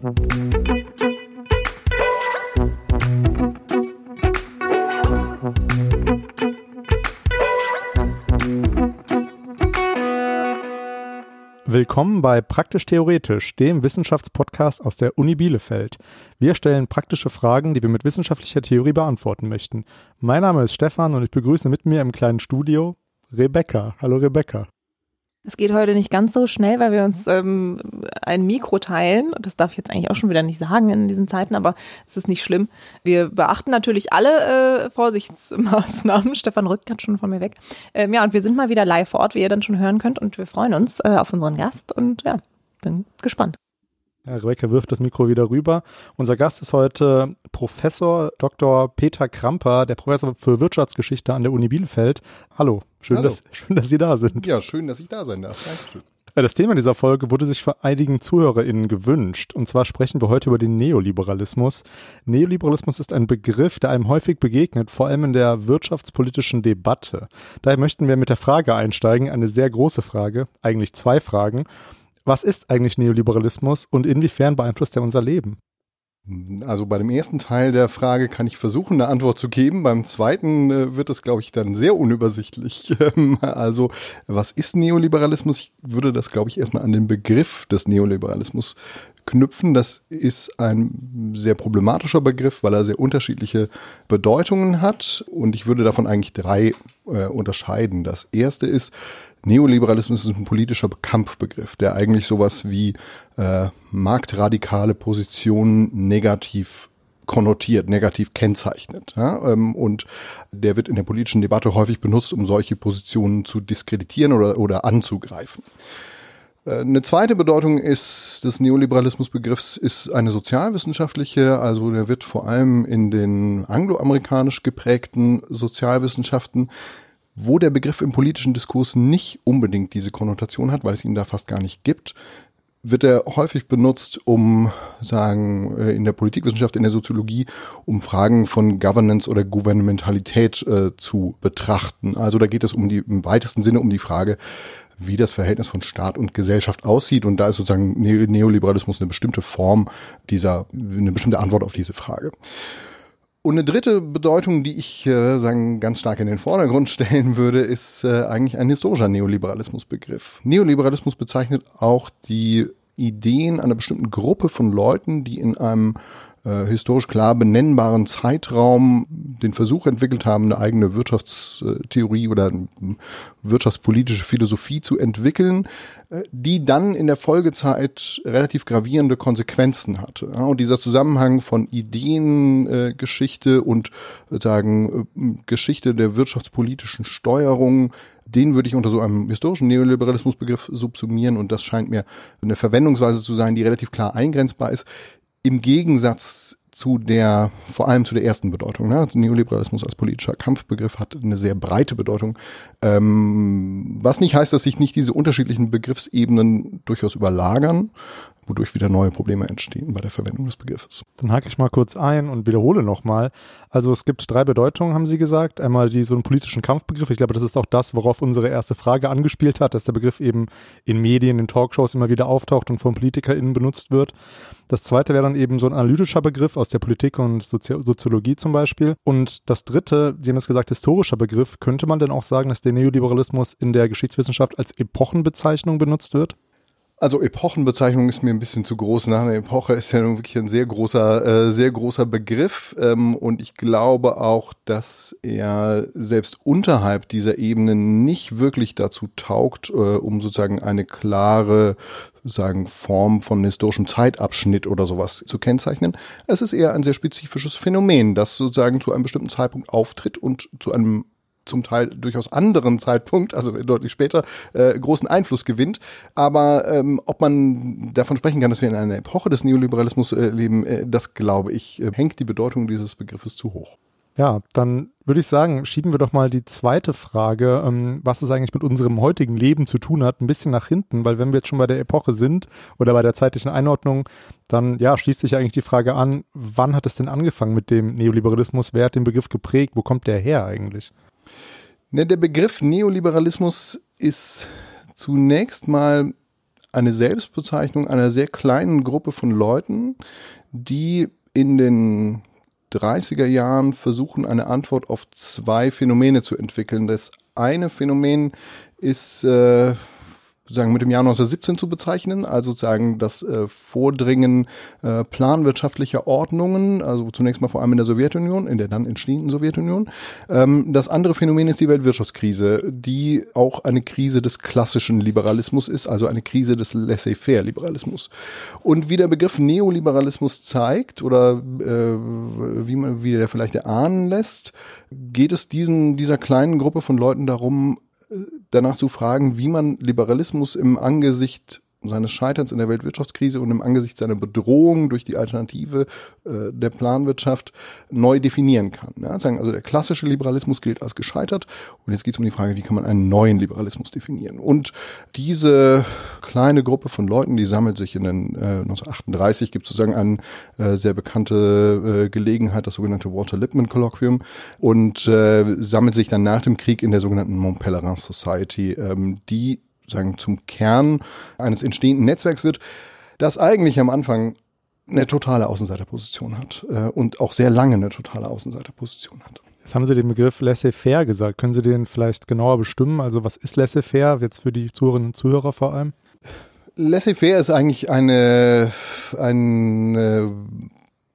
Willkommen bei Praktisch Theoretisch, dem Wissenschaftspodcast aus der Uni Bielefeld. Wir stellen praktische Fragen, die wir mit wissenschaftlicher Theorie beantworten möchten. Mein Name ist Stefan und ich begrüße mit mir im kleinen Studio Rebecca. Hallo Rebecca. Es geht heute nicht ganz so schnell, weil wir uns ähm, ein Mikro teilen. Das darf ich jetzt eigentlich auch schon wieder nicht sagen in diesen Zeiten, aber es ist nicht schlimm. Wir beachten natürlich alle äh, Vorsichtsmaßnahmen. Stefan rückt ganz schon von mir weg. Ähm, ja, und wir sind mal wieder live vor Ort, wie ihr dann schon hören könnt. Und wir freuen uns äh, auf unseren Gast und ja, bin gespannt. Rebecca wirft das Mikro wieder rüber. Unser Gast ist heute Professor Dr. Peter Kramper, der Professor für Wirtschaftsgeschichte an der Uni Bielefeld. Hallo, schön, Hallo. Dass, schön dass Sie da sind. Ja, schön, dass ich da sein darf. Dankeschön. Das Thema dieser Folge wurde sich von einigen ZuhörerInnen gewünscht. Und zwar sprechen wir heute über den Neoliberalismus. Neoliberalismus ist ein Begriff, der einem häufig begegnet, vor allem in der wirtschaftspolitischen Debatte. Daher möchten wir mit der Frage einsteigen, eine sehr große Frage, eigentlich zwei Fragen. Was ist eigentlich Neoliberalismus und inwiefern beeinflusst er unser Leben? Also bei dem ersten Teil der Frage kann ich versuchen, eine Antwort zu geben. Beim zweiten äh, wird es, glaube ich, dann sehr unübersichtlich. also was ist Neoliberalismus? Ich würde das, glaube ich, erstmal an den Begriff des Neoliberalismus knüpfen. Das ist ein sehr problematischer Begriff, weil er sehr unterschiedliche Bedeutungen hat. Und ich würde davon eigentlich drei äh, unterscheiden. Das erste ist, Neoliberalismus ist ein politischer Kampfbegriff, der eigentlich sowas wie äh, marktradikale Positionen negativ konnotiert, negativ kennzeichnet. Ja? Ähm, und der wird in der politischen Debatte häufig benutzt, um solche Positionen zu diskreditieren oder, oder anzugreifen. Äh, eine zweite Bedeutung ist des Neoliberalismusbegriffs ist eine sozialwissenschaftliche, also der wird vor allem in den angloamerikanisch geprägten Sozialwissenschaften wo der Begriff im politischen Diskurs nicht unbedingt diese Konnotation hat, weil es ihn da fast gar nicht gibt, wird er häufig benutzt, um sagen äh, in der Politikwissenschaft, in der Soziologie, um Fragen von Governance oder Gouvernementalität äh, zu betrachten. Also da geht es um die im weitesten Sinne um die Frage, wie das Verhältnis von Staat und Gesellschaft aussieht. Und da ist sozusagen Neoliberalismus eine bestimmte Form dieser, eine bestimmte Antwort auf diese Frage. Und eine dritte Bedeutung, die ich äh, sagen ganz stark in den Vordergrund stellen würde, ist äh, eigentlich ein historischer Neoliberalismusbegriff. Neoliberalismus bezeichnet auch die Ideen einer bestimmten Gruppe von Leuten, die in einem äh, historisch klar benennbaren Zeitraum den Versuch entwickelt haben, eine eigene Wirtschaftstheorie oder wirtschaftspolitische Philosophie zu entwickeln, äh, die dann in der Folgezeit relativ gravierende Konsequenzen hatte. und dieser Zusammenhang von Ideengeschichte und sagen Geschichte der wirtschaftspolitischen Steuerung den würde ich unter so einem historischen Neoliberalismusbegriff subsumieren und das scheint mir eine Verwendungsweise zu sein, die relativ klar eingrenzbar ist im Gegensatz zu der, vor allem zu der ersten Bedeutung. Ne? Neoliberalismus als politischer Kampfbegriff hat eine sehr breite Bedeutung, ähm, was nicht heißt, dass sich nicht diese unterschiedlichen Begriffsebenen durchaus überlagern wodurch wieder neue Probleme entstehen bei der Verwendung des Begriffes. Dann hake ich mal kurz ein und wiederhole nochmal. Also es gibt drei Bedeutungen, haben Sie gesagt. Einmal die so einen politischen Kampfbegriff. Ich glaube, das ist auch das, worauf unsere erste Frage angespielt hat, dass der Begriff eben in Medien, in Talkshows immer wieder auftaucht und von PolitikerInnen benutzt wird. Das zweite wäre dann eben so ein analytischer Begriff aus der Politik und Sozi Soziologie zum Beispiel. Und das dritte, Sie haben es gesagt, historischer Begriff. Könnte man denn auch sagen, dass der Neoliberalismus in der Geschichtswissenschaft als Epochenbezeichnung benutzt wird? Also Epochenbezeichnung ist mir ein bisschen zu groß. Nach einer Epoche ist ja nun wirklich ein sehr großer, äh, sehr großer Begriff. Ähm, und ich glaube auch, dass er selbst unterhalb dieser Ebene nicht wirklich dazu taugt, äh, um sozusagen eine klare sagen Form von historischem Zeitabschnitt oder sowas zu kennzeichnen. Es ist eher ein sehr spezifisches Phänomen, das sozusagen zu einem bestimmten Zeitpunkt auftritt und zu einem zum Teil durchaus anderen Zeitpunkt, also deutlich später, äh, großen Einfluss gewinnt. Aber ähm, ob man davon sprechen kann, dass wir in einer Epoche des Neoliberalismus äh, leben, äh, das glaube ich, äh, hängt die Bedeutung dieses Begriffes zu hoch. Ja, dann würde ich sagen, schieben wir doch mal die zweite Frage, ähm, was es eigentlich mit unserem heutigen Leben zu tun hat, ein bisschen nach hinten, weil wenn wir jetzt schon bei der Epoche sind oder bei der zeitlichen Einordnung, dann ja, schließt sich eigentlich die Frage an, wann hat es denn angefangen mit dem Neoliberalismus? Wer hat den Begriff geprägt? Wo kommt der her eigentlich? Ne, der Begriff Neoliberalismus ist zunächst mal eine Selbstbezeichnung einer sehr kleinen Gruppe von Leuten, die in den 30er Jahren versuchen, eine Antwort auf zwei Phänomene zu entwickeln. Das eine Phänomen ist äh, sozusagen mit dem Jahr 1917 zu bezeichnen, also sozusagen das äh, Vordringen äh, planwirtschaftlicher Ordnungen, also zunächst mal vor allem in der Sowjetunion, in der dann entstehenden Sowjetunion. Ähm, das andere Phänomen ist die Weltwirtschaftskrise, die auch eine Krise des klassischen Liberalismus ist, also eine Krise des Laissez-faire-Liberalismus. Und wie der Begriff Neoliberalismus zeigt oder äh, wie man wie der vielleicht erahnen lässt, geht es diesen dieser kleinen Gruppe von Leuten darum, danach zu fragen, wie man Liberalismus im Angesicht seines Scheiterns in der Weltwirtschaftskrise und im Angesicht seiner Bedrohung durch die Alternative äh, der Planwirtschaft neu definieren kann. Sagen, also der klassische Liberalismus gilt als gescheitert und jetzt geht es um die Frage, wie kann man einen neuen Liberalismus definieren. Und diese kleine Gruppe von Leuten, die sammelt sich in den äh, 1938 gibt sozusagen eine äh, sehr bekannte äh, Gelegenheit, das sogenannte Walter Lippmann Kolloquium und äh, sammelt sich dann nach dem Krieg in der sogenannten Mont Pelerin Society, ähm, die sagen, zum Kern eines entstehenden Netzwerks wird, das eigentlich am Anfang eine totale Außenseiterposition hat äh, und auch sehr lange eine totale Außenseiterposition hat. Jetzt haben Sie den Begriff laissez-faire gesagt. Können Sie den vielleicht genauer bestimmen? Also was ist laissez-faire jetzt für die Zuhörerinnen und Zuhörer vor allem? Laissez-faire ist eigentlich eine, ein äh,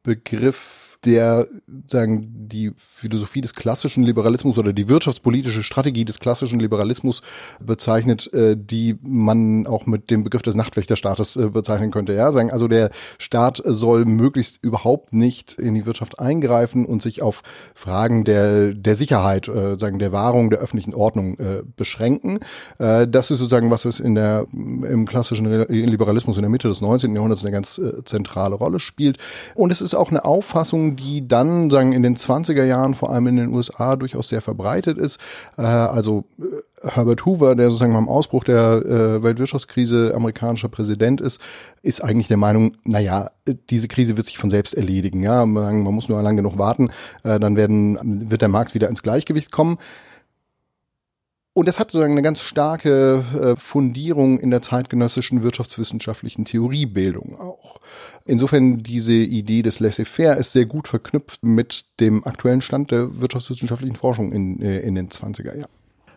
Begriff, der sagen die Philosophie des klassischen Liberalismus oder die wirtschaftspolitische Strategie des klassischen Liberalismus bezeichnet, äh, die man auch mit dem Begriff des Nachtwächterstaates äh, bezeichnen könnte. Ja, sagen also der Staat soll möglichst überhaupt nicht in die Wirtschaft eingreifen und sich auf Fragen der der Sicherheit, äh, sagen der Wahrung der öffentlichen Ordnung äh, beschränken. Äh, das ist sozusagen was was in der im klassischen Liberalismus in der Mitte des 19. Jahrhunderts eine ganz äh, zentrale Rolle spielt. Und es ist auch eine Auffassung die dann sagen in den 20er Jahren vor allem in den USA durchaus sehr verbreitet ist. Äh, also äh, Herbert Hoover, der sozusagen beim Ausbruch der äh, Weltwirtschaftskrise amerikanischer Präsident ist, ist eigentlich der Meinung, naja, diese Krise wird sich von selbst erledigen. Ja, man muss nur lang genug warten, äh, dann werden, wird der Markt wieder ins Gleichgewicht kommen. Und das hat sozusagen eine ganz starke äh, Fundierung in der zeitgenössischen wirtschaftswissenschaftlichen Theoriebildung auch. Insofern diese Idee des Laissez-faire ist sehr gut verknüpft mit dem aktuellen Stand der wirtschaftswissenschaftlichen Forschung in, äh, in den 20er Jahren.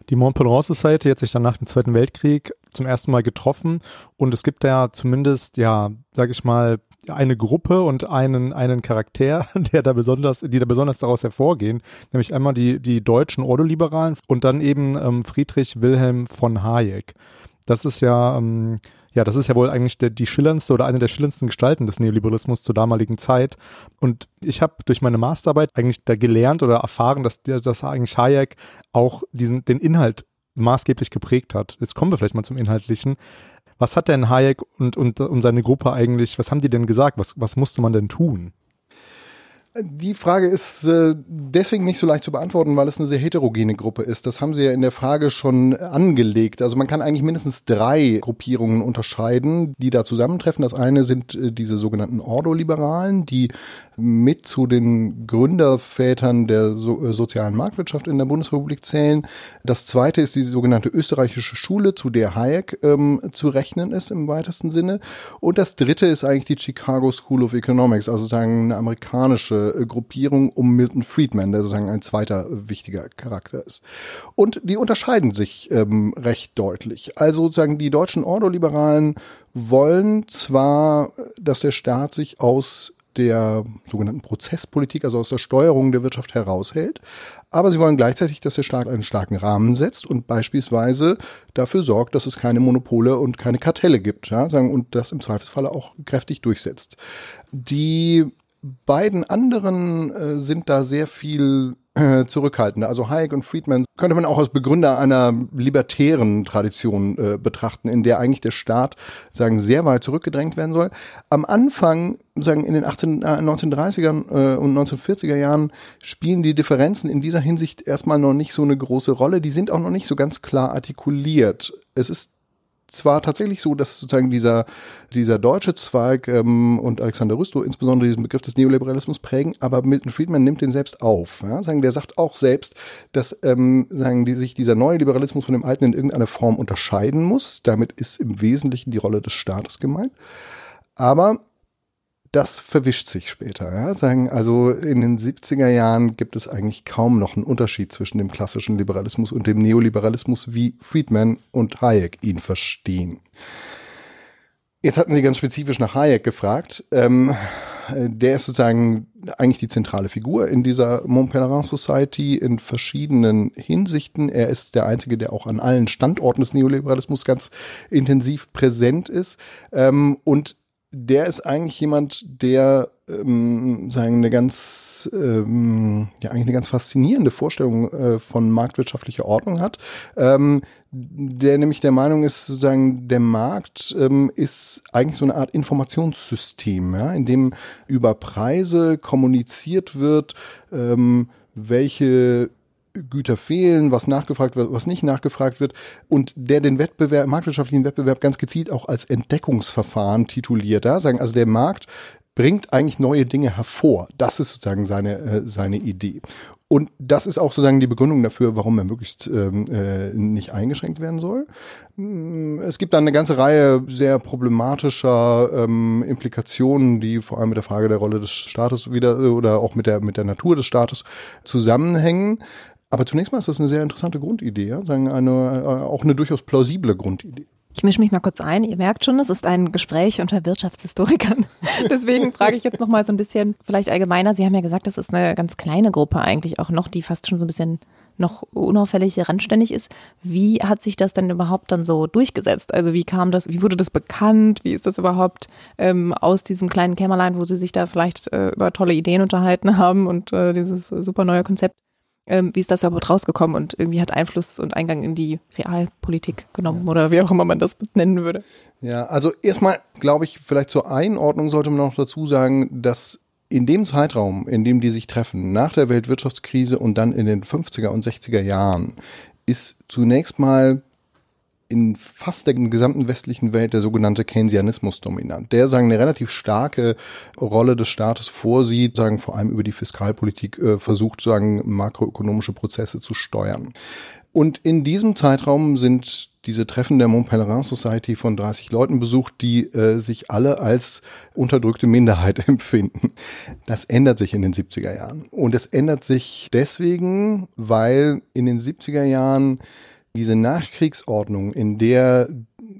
Die Mont Pelerin Society hat sich dann nach dem Zweiten Weltkrieg zum ersten Mal getroffen und es gibt ja zumindest, ja, sag ich mal, eine Gruppe und einen, einen Charakter, der da besonders, die da besonders daraus hervorgehen, nämlich einmal die, die deutschen Ordoliberalen und dann eben ähm, Friedrich Wilhelm von Hayek. Das ist ja, ähm, ja, das ist ja wohl eigentlich der, die schillerndste oder eine der schillerndsten Gestalten des Neoliberalismus zur damaligen Zeit. Und ich habe durch meine Masterarbeit eigentlich da gelernt oder erfahren, dass, dass eigentlich Hayek auch diesen, den Inhalt maßgeblich geprägt hat. Jetzt kommen wir vielleicht mal zum Inhaltlichen. Was hat denn Hayek und, und, und seine Gruppe eigentlich, was haben die denn gesagt? Was, was musste man denn tun? Die Frage ist äh, deswegen nicht so leicht zu beantworten, weil es eine sehr heterogene Gruppe ist. Das haben Sie ja in der Frage schon angelegt. Also man kann eigentlich mindestens drei Gruppierungen unterscheiden, die da zusammentreffen. Das eine sind äh, diese sogenannten Ordoliberalen, die mit zu den Gründervätern der so äh, sozialen Marktwirtschaft in der Bundesrepublik zählen. Das zweite ist die sogenannte österreichische Schule, zu der Hayek ähm, zu rechnen ist im weitesten Sinne. Und das dritte ist eigentlich die Chicago School of Economics, also sozusagen eine amerikanische äh, Gruppierung um Milton Friedman, der sozusagen ein zweiter wichtiger Charakter ist. Und die unterscheiden sich ähm, recht deutlich. Also sozusagen die deutschen Ordoliberalen wollen zwar, dass der Staat sich aus der sogenannten Prozesspolitik, also aus der Steuerung der Wirtschaft heraushält. Aber sie wollen gleichzeitig, dass der Staat einen starken Rahmen setzt und beispielsweise dafür sorgt, dass es keine Monopole und keine Kartelle gibt, ja, und das im Zweifelsfalle auch kräftig durchsetzt. Die beiden anderen äh, sind da sehr viel äh, zurückhaltender. Also Hayek und Friedman könnte man auch als Begründer einer libertären Tradition äh, betrachten, in der eigentlich der Staat sagen sehr weit zurückgedrängt werden soll. Am Anfang, sagen in den 18, äh, 1930er äh, und 1940er Jahren spielen die Differenzen in dieser Hinsicht erstmal noch nicht so eine große Rolle. Die sind auch noch nicht so ganz klar artikuliert. Es ist zwar tatsächlich so, dass sozusagen dieser, dieser deutsche Zweig ähm, und Alexander Rüstow insbesondere diesen Begriff des Neoliberalismus prägen, aber Milton Friedman nimmt den selbst auf. Ja? Sagen, der sagt auch selbst, dass ähm, sagen, die, sich dieser neue Liberalismus von dem alten in irgendeiner Form unterscheiden muss. Damit ist im Wesentlichen die Rolle des Staates gemeint. Aber das verwischt sich später. Ja? Sagen, also in den 70er Jahren gibt es eigentlich kaum noch einen Unterschied zwischen dem klassischen Liberalismus und dem Neoliberalismus, wie Friedman und Hayek ihn verstehen. Jetzt hatten Sie ganz spezifisch nach Hayek gefragt. Ähm, der ist sozusagen eigentlich die zentrale Figur in dieser Mont Pelerin Society in verschiedenen Hinsichten. Er ist der Einzige, der auch an allen Standorten des Neoliberalismus ganz intensiv präsent ist. Ähm, und der ist eigentlich jemand, der ähm, sagen eine ganz ähm, ja eigentlich eine ganz faszinierende Vorstellung äh, von marktwirtschaftlicher Ordnung hat, ähm, der nämlich der Meinung ist, sozusagen der Markt ähm, ist eigentlich so eine Art Informationssystem, ja, in dem über Preise kommuniziert wird, ähm, welche Güter fehlen, was nachgefragt wird, was nicht nachgefragt wird und der den Wettbewerb, marktwirtschaftlichen Wettbewerb ganz gezielt auch als Entdeckungsverfahren tituliert. Da sagen also der Markt bringt eigentlich neue Dinge hervor. Das ist sozusagen seine, äh, seine Idee. Und das ist auch sozusagen die Begründung dafür, warum er möglichst ähm, äh, nicht eingeschränkt werden soll. Mm, es gibt dann eine ganze Reihe sehr problematischer ähm, Implikationen, die vor allem mit der Frage der Rolle des Staates wieder oder auch mit der mit der Natur des Staates zusammenhängen. Aber zunächst mal ist das eine sehr interessante Grundidee, ja? Sagen eine, äh, auch eine durchaus plausible Grundidee. Ich mische mich mal kurz ein. Ihr merkt schon, es ist ein Gespräch unter Wirtschaftshistorikern. Deswegen frage ich jetzt noch mal so ein bisschen vielleicht allgemeiner. Sie haben ja gesagt, das ist eine ganz kleine Gruppe eigentlich auch noch, die fast schon so ein bisschen noch unauffällig randständig ist. Wie hat sich das denn überhaupt dann so durchgesetzt? Also wie kam das, wie wurde das bekannt? Wie ist das überhaupt ähm, aus diesem kleinen Kämmerlein, wo Sie sich da vielleicht äh, über tolle Ideen unterhalten haben und äh, dieses super neue Konzept? Ähm, wie ist das überhaupt rausgekommen und irgendwie hat Einfluss und Eingang in die Realpolitik genommen ja. oder wie auch immer man das nennen würde. Ja, also erstmal glaube ich, vielleicht zur Einordnung sollte man noch dazu sagen, dass in dem Zeitraum, in dem die sich treffen, nach der Weltwirtschaftskrise und dann in den 50er und 60er Jahren, ist zunächst mal in fast der gesamten westlichen Welt der sogenannte Keynesianismus dominant, der sagen eine relativ starke Rolle des Staates vorsieht, sagen vor allem über die Fiskalpolitik äh, versucht, sagen makroökonomische Prozesse zu steuern. Und in diesem Zeitraum sind diese Treffen der Mont Pelerin Society von 30 Leuten besucht, die äh, sich alle als unterdrückte Minderheit empfinden. Das ändert sich in den 70er Jahren. Und es ändert sich deswegen, weil in den 70er Jahren diese Nachkriegsordnung, in der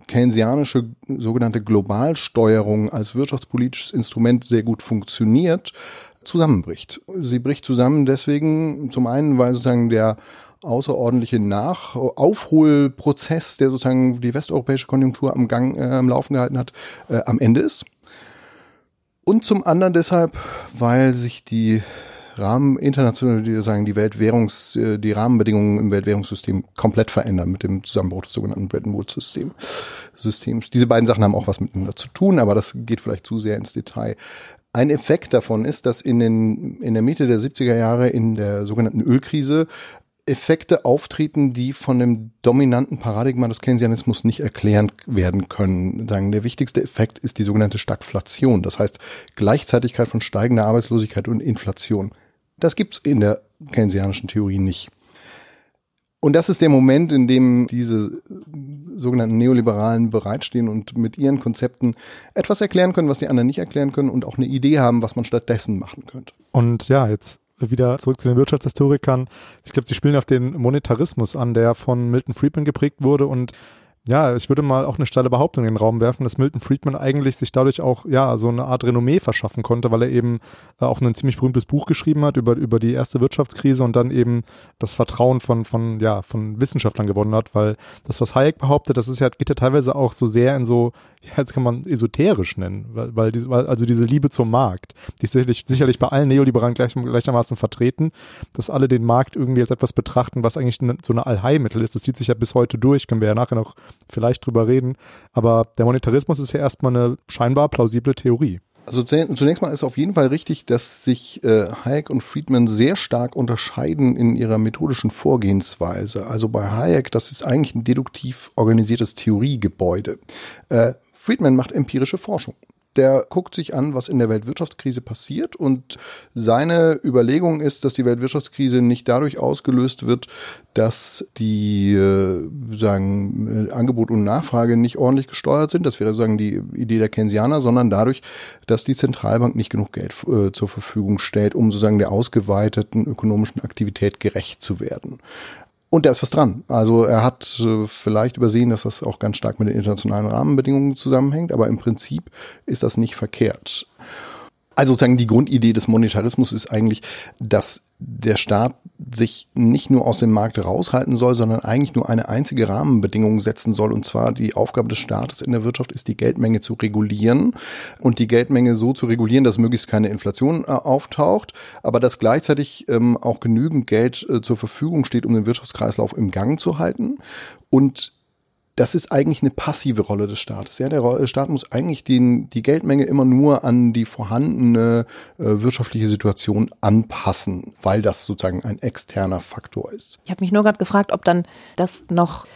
keynesianische sogenannte Globalsteuerung als wirtschaftspolitisches Instrument sehr gut funktioniert, zusammenbricht. Sie bricht zusammen deswegen zum einen, weil sozusagen der außerordentliche Nach Aufholprozess, der sozusagen die westeuropäische Konjunktur am Gang äh, am Laufen gehalten hat, äh, am Ende ist. Und zum anderen deshalb, weil sich die Rahmen, international, die sagen, die Weltwährungs, äh, die Rahmenbedingungen im Weltwährungssystem komplett verändern mit dem Zusammenbruch des sogenannten Bretton Woods System, Systems. Diese beiden Sachen haben auch was miteinander zu tun, aber das geht vielleicht zu sehr ins Detail. Ein Effekt davon ist, dass in, den, in der Mitte der 70er Jahre in der sogenannten Ölkrise Effekte auftreten, die von dem dominanten Paradigma des Keynesianismus nicht erklärt werden können. Sagen, der wichtigste Effekt ist die sogenannte Stagflation, das heißt Gleichzeitigkeit von steigender Arbeitslosigkeit und Inflation. Das gibt's in der keynesianischen Theorie nicht. Und das ist der Moment, in dem diese sogenannten Neoliberalen bereitstehen und mit ihren Konzepten etwas erklären können, was die anderen nicht erklären können und auch eine Idee haben, was man stattdessen machen könnte. Und ja, jetzt wieder zurück zu den Wirtschaftshistorikern. Ich glaube, sie spielen auf den Monetarismus an, der von Milton Friedman geprägt wurde und ja, ich würde mal auch eine steile Behauptung in den Raum werfen, dass Milton Friedman eigentlich sich dadurch auch ja so eine Art Renommee verschaffen konnte, weil er eben äh, auch ein ziemlich berühmtes Buch geschrieben hat über über die erste Wirtschaftskrise und dann eben das Vertrauen von von ja von Wissenschaftlern gewonnen hat, weil das was Hayek behauptet, das ist ja geht ja teilweise auch so sehr in so ja, jetzt kann man esoterisch nennen, weil, weil, diese, also diese Liebe zum Markt, die ist sicherlich sicherlich bei allen Neoliberalen gleich, gleichermaßen vertreten, dass alle den Markt irgendwie als etwas betrachten, was eigentlich so eine Allheilmittel ist. Das zieht sich ja bis heute durch, können wir ja nachher noch vielleicht drüber reden. Aber der Monetarismus ist ja erstmal eine scheinbar plausible Theorie. Also zunächst mal ist auf jeden Fall richtig, dass sich äh, Hayek und Friedman sehr stark unterscheiden in ihrer methodischen Vorgehensweise. Also bei Hayek, das ist eigentlich ein deduktiv organisiertes Theoriegebäude. Äh, Friedman macht empirische Forschung der guckt sich an, was in der Weltwirtschaftskrise passiert und seine Überlegung ist, dass die Weltwirtschaftskrise nicht dadurch ausgelöst wird, dass die äh, sagen Angebot und Nachfrage nicht ordentlich gesteuert sind. Das wäre sozusagen die Idee der Keynesianer, sondern dadurch, dass die Zentralbank nicht genug Geld äh, zur Verfügung stellt, um sozusagen der ausgeweiteten ökonomischen Aktivität gerecht zu werden. Und da ist was dran. Also er hat äh, vielleicht übersehen, dass das auch ganz stark mit den internationalen Rahmenbedingungen zusammenhängt, aber im Prinzip ist das nicht verkehrt. Also sozusagen die Grundidee des Monetarismus ist eigentlich, dass der Staat sich nicht nur aus dem Markt raushalten soll, sondern eigentlich nur eine einzige Rahmenbedingung setzen soll. Und zwar die Aufgabe des Staates in der Wirtschaft ist, die Geldmenge zu regulieren und die Geldmenge so zu regulieren, dass möglichst keine Inflation äh, auftaucht, aber dass gleichzeitig ähm, auch genügend Geld äh, zur Verfügung steht, um den Wirtschaftskreislauf im Gang zu halten. Und das ist eigentlich eine passive Rolle des Staates. Ja, der Staat muss eigentlich den, die Geldmenge immer nur an die vorhandene äh, wirtschaftliche Situation anpassen, weil das sozusagen ein externer Faktor ist. Ich habe mich nur gerade gefragt, ob dann das noch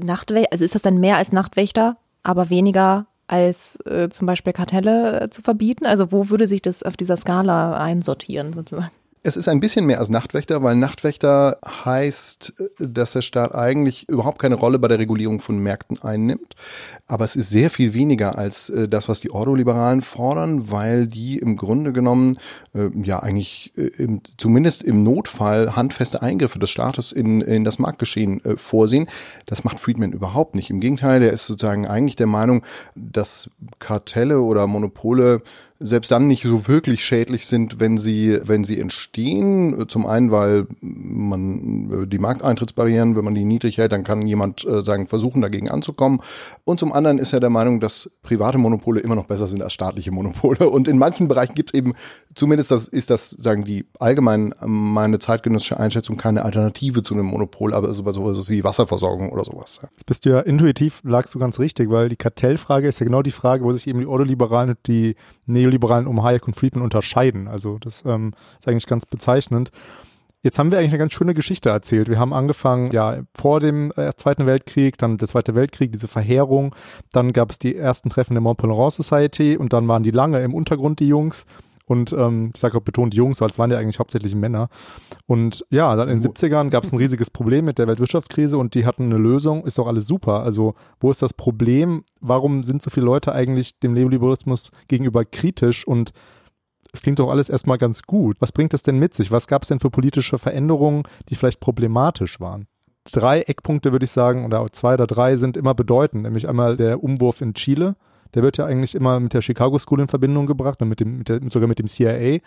Nachtwächter, also ist das dann mehr als Nachtwächter, aber weniger als äh, zum Beispiel Kartelle äh, zu verbieten? Also wo würde sich das auf dieser Skala einsortieren sozusagen? Es ist ein bisschen mehr als Nachtwächter, weil Nachtwächter heißt, dass der Staat eigentlich überhaupt keine Rolle bei der Regulierung von Märkten einnimmt. Aber es ist sehr viel weniger als äh, das, was die Ordoliberalen fordern, weil die im Grunde genommen äh, ja eigentlich äh, im, zumindest im Notfall handfeste Eingriffe des Staates in, in das Marktgeschehen vorsehen. Das macht Friedman überhaupt nicht. Im Gegenteil, der ist sozusagen eigentlich der Meinung, dass Kartelle oder Monopole selbst dann nicht so wirklich schädlich sind, wenn sie, wenn sie entstehen. Zum einen, weil man die Markteintrittsbarrieren, wenn man die niedrig hält, dann kann jemand äh, sagen, versuchen dagegen anzukommen. Und zum anderen ist er der Meinung, dass private Monopole immer noch besser sind als staatliche Monopole. Und in manchen Bereichen gibt es eben, zumindest das ist das, sagen die allgemein meine zeitgenössische Einschätzung, keine Alternative zu einem Monopol, aber so sowas wie Wasserversorgung oder sowas. Jetzt bist du ja intuitiv, lagst du ganz richtig, weil die Kartellfrage ist ja genau die Frage, wo sich eben die Ordoliberalen und die Neo Neoliberalen um Hayek und Friedman unterscheiden. Also das ähm, ist eigentlich ganz bezeichnend. Jetzt haben wir eigentlich eine ganz schöne Geschichte erzählt. Wir haben angefangen, ja, vor dem äh, Zweiten Weltkrieg, dann der Zweite Weltkrieg, diese Verheerung, dann gab es die ersten Treffen der Mont Pelerin Society und dann waren die lange im Untergrund, die Jungs. Und ähm, ich sage auch betont Jungs, weil es waren ja eigentlich hauptsächlich Männer. Und ja, dann in den 70ern gab es ein riesiges Problem mit der Weltwirtschaftskrise und die hatten eine Lösung, ist doch alles super. Also wo ist das Problem? Warum sind so viele Leute eigentlich dem Neoliberalismus gegenüber kritisch und es klingt doch alles erstmal ganz gut. Was bringt das denn mit sich? Was gab es denn für politische Veränderungen, die vielleicht problematisch waren? Drei Eckpunkte würde ich sagen, oder zwei oder drei sind immer bedeutend, nämlich einmal der Umwurf in Chile, der wird ja eigentlich immer mit der Chicago School in Verbindung gebracht und mit dem, mit der, sogar mit dem CIA.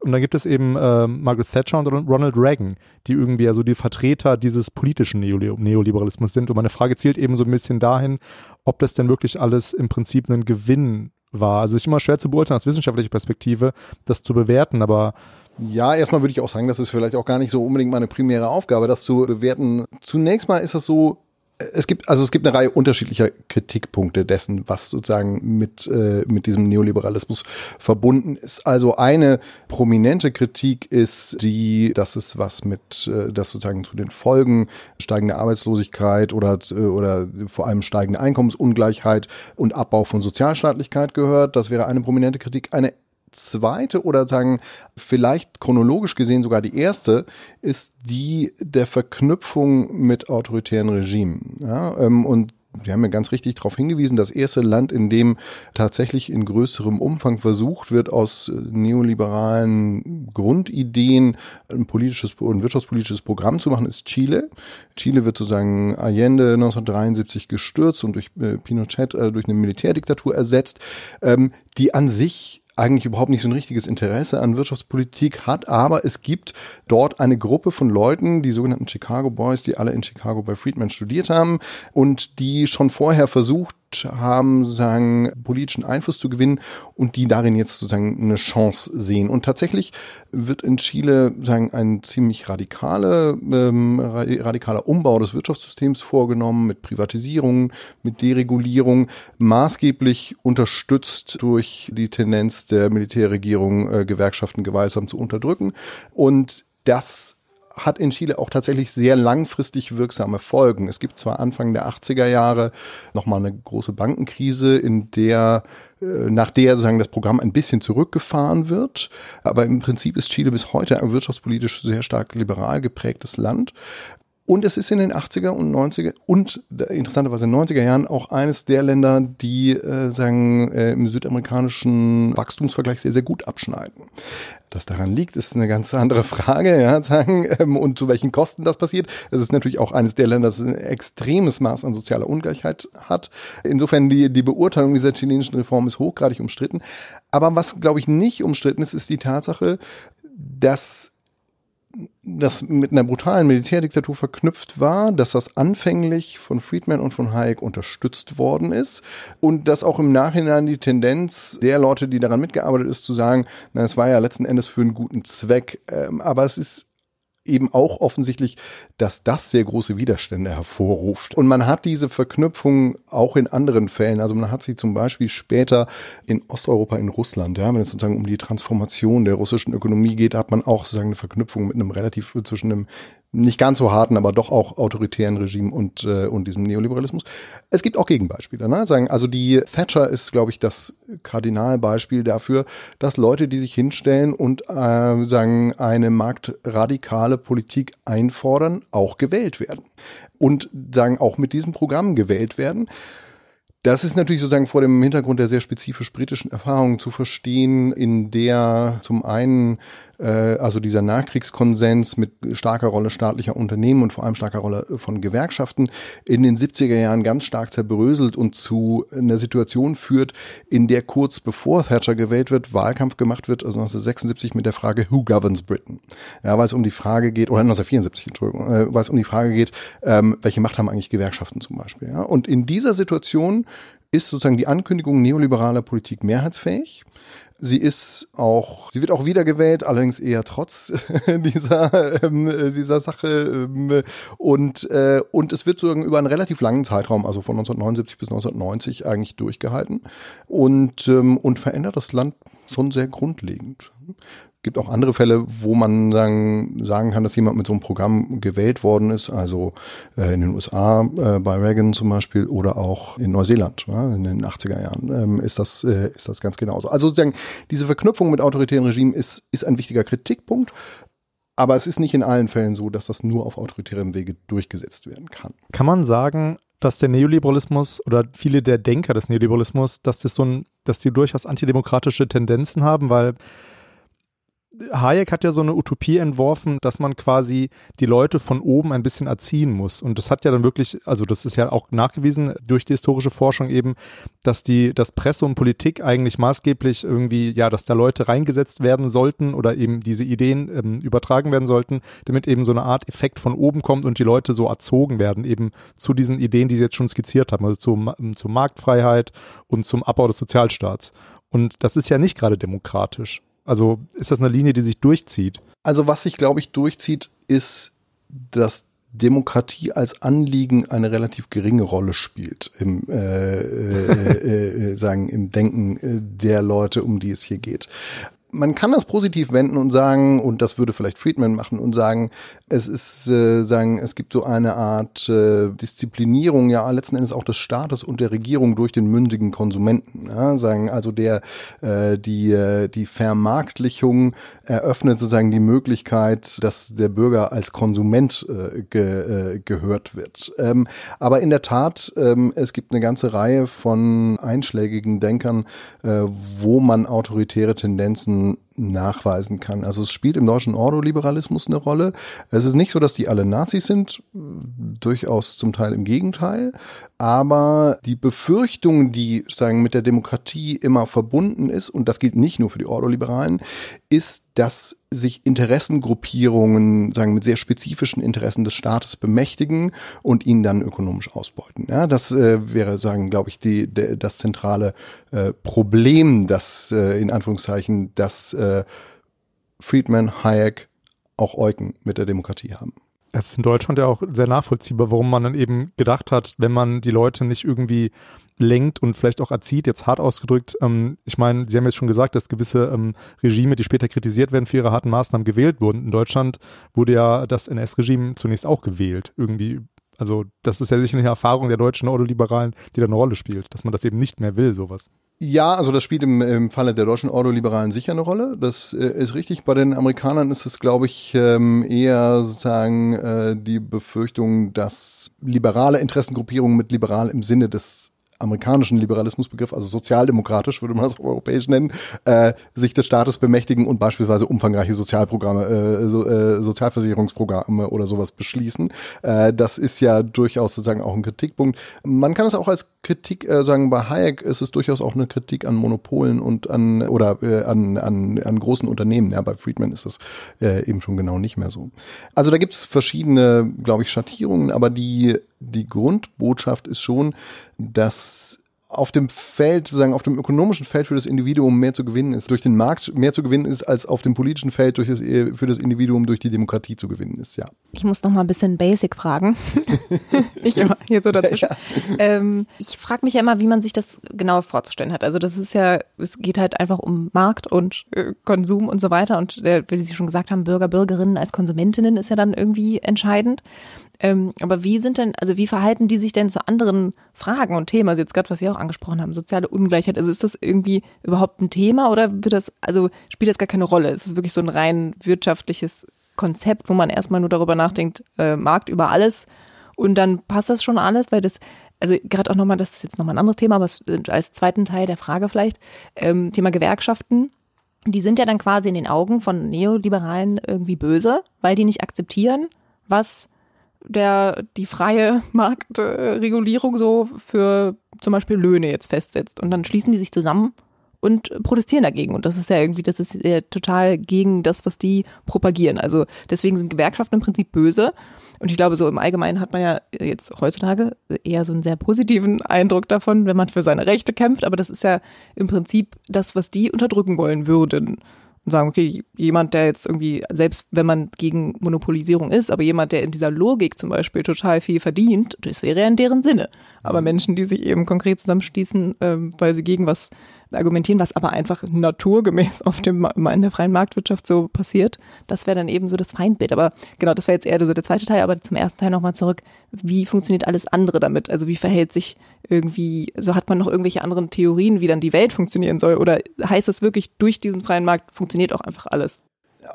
Und dann gibt es eben äh, Margaret Thatcher und Ronald Reagan, die irgendwie ja so die Vertreter dieses politischen Neoliberalismus sind. Und meine Frage zielt eben so ein bisschen dahin, ob das denn wirklich alles im Prinzip ein Gewinn war. Also es ist immer schwer zu beurteilen aus wissenschaftlicher Perspektive, das zu bewerten, aber ja, erstmal würde ich auch sagen, das ist vielleicht auch gar nicht so unbedingt meine primäre Aufgabe, das zu bewerten. Zunächst mal ist das so, es gibt also es gibt eine Reihe unterschiedlicher Kritikpunkte dessen, was sozusagen mit äh, mit diesem Neoliberalismus verbunden ist. Also eine prominente Kritik ist die, dass es was mit, äh, das sozusagen zu den Folgen steigende Arbeitslosigkeit oder äh, oder vor allem steigende Einkommensungleichheit und Abbau von Sozialstaatlichkeit gehört. Das wäre eine prominente Kritik. Eine zweite oder sagen vielleicht chronologisch gesehen sogar die erste ist die der Verknüpfung mit autoritären Regimen. Ja, ähm, und wir haben ja ganz richtig darauf hingewiesen, das erste Land, in dem tatsächlich in größerem Umfang versucht wird, aus äh, neoliberalen Grundideen ein politisches und wirtschaftspolitisches Programm zu machen, ist Chile. Chile wird sozusagen Allende 1973 gestürzt und durch äh, Pinochet äh, durch eine Militärdiktatur ersetzt, ähm, die an sich eigentlich überhaupt nicht so ein richtiges Interesse an Wirtschaftspolitik hat, aber es gibt dort eine Gruppe von Leuten, die sogenannten Chicago Boys, die alle in Chicago bei Friedman studiert haben und die schon vorher versucht haben, sozusagen politischen Einfluss zu gewinnen und die darin jetzt sozusagen eine Chance sehen. Und tatsächlich wird in Chile sagen ein ziemlich radikale, ähm, radikaler Umbau des Wirtschaftssystems vorgenommen mit Privatisierung, mit Deregulierung, maßgeblich unterstützt durch die Tendenz der Militärregierung, äh, Gewerkschaften gewaltsam zu unterdrücken. Und das hat in Chile auch tatsächlich sehr langfristig wirksame Folgen. Es gibt zwar Anfang der 80er Jahre nochmal eine große Bankenkrise, in der äh, nach der sozusagen das Programm ein bisschen zurückgefahren wird. Aber im Prinzip ist Chile bis heute ein wirtschaftspolitisch sehr stark liberal geprägtes Land. Und es ist in den 80er und 90er und interessanterweise in den 90er Jahren auch eines der Länder, die äh, sagen, äh, im südamerikanischen Wachstumsvergleich sehr, sehr gut abschneiden. Das daran liegt, ist eine ganz andere Frage, ja, sagen, ähm, und zu welchen Kosten das passiert. Es ist natürlich auch eines der Länder, das ein extremes Maß an sozialer Ungleichheit hat. Insofern die, die Beurteilung dieser chilenischen Reform ist hochgradig umstritten. Aber was, glaube ich, nicht umstritten ist, ist die Tatsache, dass das mit einer brutalen Militärdiktatur verknüpft war, dass das anfänglich von Friedman und von Hayek unterstützt worden ist und dass auch im Nachhinein die Tendenz der Leute, die daran mitgearbeitet ist, zu sagen, na, es war ja letzten Endes für einen guten Zweck, ähm, aber es ist eben auch offensichtlich, dass das sehr große Widerstände hervorruft. Und man hat diese Verknüpfung auch in anderen Fällen. Also man hat sie zum Beispiel später in Osteuropa, in Russland, ja, wenn es sozusagen um die Transformation der russischen Ökonomie geht, hat man auch sozusagen eine Verknüpfung mit einem relativ zwischen einem nicht ganz so harten, aber doch auch autoritären Regime und, äh, und diesem Neoliberalismus. Es gibt auch Gegenbeispiele. Ne? Sagen, also die Thatcher ist, glaube ich, das Kardinalbeispiel dafür, dass Leute, die sich hinstellen und äh, sagen, eine marktradikale Politik einfordern, auch gewählt werden. Und sagen, auch mit diesem Programm gewählt werden. Das ist natürlich sozusagen vor dem Hintergrund der sehr spezifisch britischen Erfahrungen zu verstehen, in der zum einen also dieser Nachkriegskonsens mit starker Rolle staatlicher Unternehmen und vor allem starker Rolle von Gewerkschaften in den 70er Jahren ganz stark zerbröselt und zu einer Situation führt, in der kurz bevor Thatcher gewählt wird, Wahlkampf gemacht wird, also 1976 mit der Frage Who governs Britain? Ja, weil es um die Frage geht, oder 1974, Entschuldigung, äh, weil es um die Frage geht, ähm, welche Macht haben eigentlich Gewerkschaften zum Beispiel? Ja? Und in dieser Situation ist sozusagen die Ankündigung neoliberaler Politik mehrheitsfähig. Sie ist auch, sie wird auch wiedergewählt, allerdings eher trotz dieser, ähm, dieser Sache. Ähm, und, äh, und es wird sozusagen über einen relativ langen Zeitraum, also von 1979 bis 1990 eigentlich durchgehalten und, ähm, und verändert das Land schon sehr grundlegend gibt auch andere Fälle, wo man sagen, sagen kann, dass jemand mit so einem Programm gewählt worden ist, also äh, in den USA äh, bei Reagan zum Beispiel oder auch in Neuseeland ja, in den 80er Jahren ähm, ist, das, äh, ist das ganz genauso. Also sozusagen diese Verknüpfung mit autoritären Regimen ist, ist ein wichtiger Kritikpunkt. Aber es ist nicht in allen Fällen so, dass das nur auf autoritärem Wege durchgesetzt werden kann. Kann man sagen, dass der Neoliberalismus oder viele der Denker des Neoliberalismus, dass das so ein, dass die durchaus antidemokratische Tendenzen haben, weil Hayek hat ja so eine Utopie entworfen, dass man quasi die Leute von oben ein bisschen erziehen muss. Und das hat ja dann wirklich, also das ist ja auch nachgewiesen durch die historische Forschung eben, dass die, dass Presse und Politik eigentlich maßgeblich irgendwie, ja, dass da Leute reingesetzt werden sollten oder eben diese Ideen ähm, übertragen werden sollten, damit eben so eine Art Effekt von oben kommt und die Leute so erzogen werden, eben zu diesen Ideen, die sie jetzt schon skizziert haben, also zur, zur Marktfreiheit und zum Abbau des Sozialstaats. Und das ist ja nicht gerade demokratisch. Also ist das eine Linie, die sich durchzieht? Also was sich, glaube ich, durchzieht, ist, dass Demokratie als Anliegen eine relativ geringe Rolle spielt im äh, äh, äh, äh sagen im Denken äh, der Leute, um die es hier geht man kann das positiv wenden und sagen, und das würde vielleicht Friedman machen und sagen, es ist, äh, sagen, es gibt so eine Art äh, Disziplinierung, ja, letzten Endes auch des Staates und der Regierung durch den mündigen Konsumenten. Ja, sagen, also der, äh, die, äh, die Vermarktlichung eröffnet sozusagen die Möglichkeit, dass der Bürger als Konsument äh, ge, äh, gehört wird. Ähm, aber in der Tat, ähm, es gibt eine ganze Reihe von einschlägigen Denkern, äh, wo man autoritäre Tendenzen and nachweisen kann. Also es spielt im deutschen Ordoliberalismus eine Rolle. Es ist nicht so, dass die alle Nazis sind, durchaus zum Teil im Gegenteil, aber die Befürchtung, die sagen mit der Demokratie immer verbunden ist und das gilt nicht nur für die Ordoliberalen, ist, dass sich Interessengruppierungen sagen mit sehr spezifischen Interessen des Staates bemächtigen und ihn dann ökonomisch ausbeuten. Ja, das äh, wäre sagen, glaube ich, die, de, das zentrale äh, Problem, das äh, in Anführungszeichen das äh, Friedman, Hayek, auch Eucken mit der Demokratie haben. Es ist in Deutschland ja auch sehr nachvollziehbar, warum man dann eben gedacht hat, wenn man die Leute nicht irgendwie lenkt und vielleicht auch erzieht, jetzt hart ausgedrückt. Ähm, ich meine, Sie haben jetzt schon gesagt, dass gewisse ähm, Regime, die später kritisiert werden für ihre harten Maßnahmen, gewählt wurden. In Deutschland wurde ja das NS-Regime zunächst auch gewählt. Irgendwie, also das ist ja sicherlich eine Erfahrung der deutschen Ordoliberalen, die da eine Rolle spielt, dass man das eben nicht mehr will, sowas. Ja, also das spielt im, im Falle der deutschen Ordoliberalen sicher eine Rolle. Das äh, ist richtig. Bei den Amerikanern ist es, glaube ich, ähm, eher sozusagen äh, die Befürchtung, dass liberale Interessengruppierungen mit liberal im Sinne des amerikanischen Liberalismusbegriff, also sozialdemokratisch würde man das europäisch nennen, äh, sich des Staates bemächtigen und beispielsweise umfangreiche Sozialprogramme, äh, so, äh, Sozialversicherungsprogramme oder sowas beschließen. Äh, das ist ja durchaus sozusagen auch ein Kritikpunkt. Man kann es auch als Kritik äh, sagen, bei Hayek ist es durchaus auch eine Kritik an Monopolen und an oder äh, an, an, an großen Unternehmen. Ja, bei Friedman ist es äh, eben schon genau nicht mehr so. Also da gibt es verschiedene, glaube ich, Schattierungen, aber die die Grundbotschaft ist schon, dass auf dem Feld, sozusagen auf dem ökonomischen Feld für das Individuum mehr zu gewinnen ist, durch den Markt mehr zu gewinnen ist, als auf dem politischen Feld durch das, für das Individuum durch die Demokratie zu gewinnen ist, ja. Ich muss noch mal ein bisschen basic fragen. ich immer hier so dazwischen. Ja. Ähm, ich frage mich ja immer, wie man sich das genau vorzustellen hat. Also das ist ja, es geht halt einfach um Markt und äh, Konsum und so weiter. Und äh, wie Sie schon gesagt haben, Bürger, Bürgerinnen als Konsumentinnen ist ja dann irgendwie entscheidend. Ähm, aber wie sind denn, also wie verhalten die sich denn zu anderen Fragen und Themen? Also jetzt gerade, was Sie auch angesprochen haben, soziale Ungleichheit. Also ist das irgendwie überhaupt ein Thema oder wird das, also spielt das gar keine Rolle? Ist es wirklich so ein rein wirtschaftliches Konzept, wo man erstmal nur darüber nachdenkt, äh, Markt über alles und dann passt das schon alles, weil das, also gerade auch nochmal, das ist jetzt nochmal ein anderes Thema, aber als zweiten Teil der Frage vielleicht, ähm, Thema Gewerkschaften. Die sind ja dann quasi in den Augen von Neoliberalen irgendwie böse, weil die nicht akzeptieren, was der die freie Marktregulierung so für zum Beispiel Löhne jetzt festsetzt. Und dann schließen die sich zusammen und protestieren dagegen. Und das ist ja irgendwie, das ist ja total gegen das, was die propagieren. Also deswegen sind Gewerkschaften im Prinzip böse. Und ich glaube, so im Allgemeinen hat man ja jetzt heutzutage eher so einen sehr positiven Eindruck davon, wenn man für seine Rechte kämpft. Aber das ist ja im Prinzip das, was die unterdrücken wollen würden und sagen, okay, jemand, der jetzt irgendwie, selbst wenn man gegen Monopolisierung ist, aber jemand, der in dieser Logik zum Beispiel total viel verdient, das wäre ja in deren Sinne. Aber mhm. Menschen, die sich eben konkret zusammenschließen, ähm, weil sie gegen was argumentieren, was aber einfach naturgemäß auf dem, in der freien Marktwirtschaft so passiert, das wäre dann eben so das Feindbild. Aber genau, das wäre jetzt eher so der zweite Teil, aber zum ersten Teil nochmal zurück. Wie funktioniert alles andere damit? Also wie verhält sich irgendwie, so hat man noch irgendwelche anderen Theorien, wie dann die Welt funktionieren soll? Oder heißt das wirklich, durch diesen freien Markt funktioniert auch einfach alles?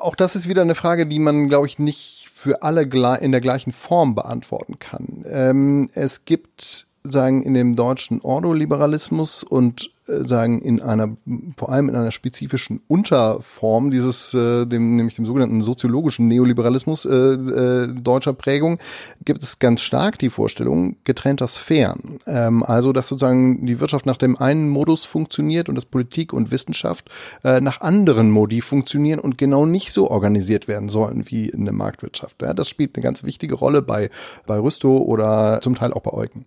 Auch das ist wieder eine Frage, die man, glaube ich, nicht für alle in der gleichen Form beantworten kann. Ähm, es gibt sagen in dem deutschen Ordoliberalismus und sagen in einer vor allem in einer spezifischen Unterform dieses äh, dem nämlich dem sogenannten soziologischen Neoliberalismus äh, äh, deutscher Prägung gibt es ganz stark die Vorstellung getrennter Sphären. Ähm, also dass sozusagen die Wirtschaft nach dem einen Modus funktioniert und das Politik und Wissenschaft äh, nach anderen Modi funktionieren und genau nicht so organisiert werden sollen wie in der Marktwirtschaft. Ja, das spielt eine ganz wichtige Rolle bei bei Rüstow oder zum Teil auch bei Eugen.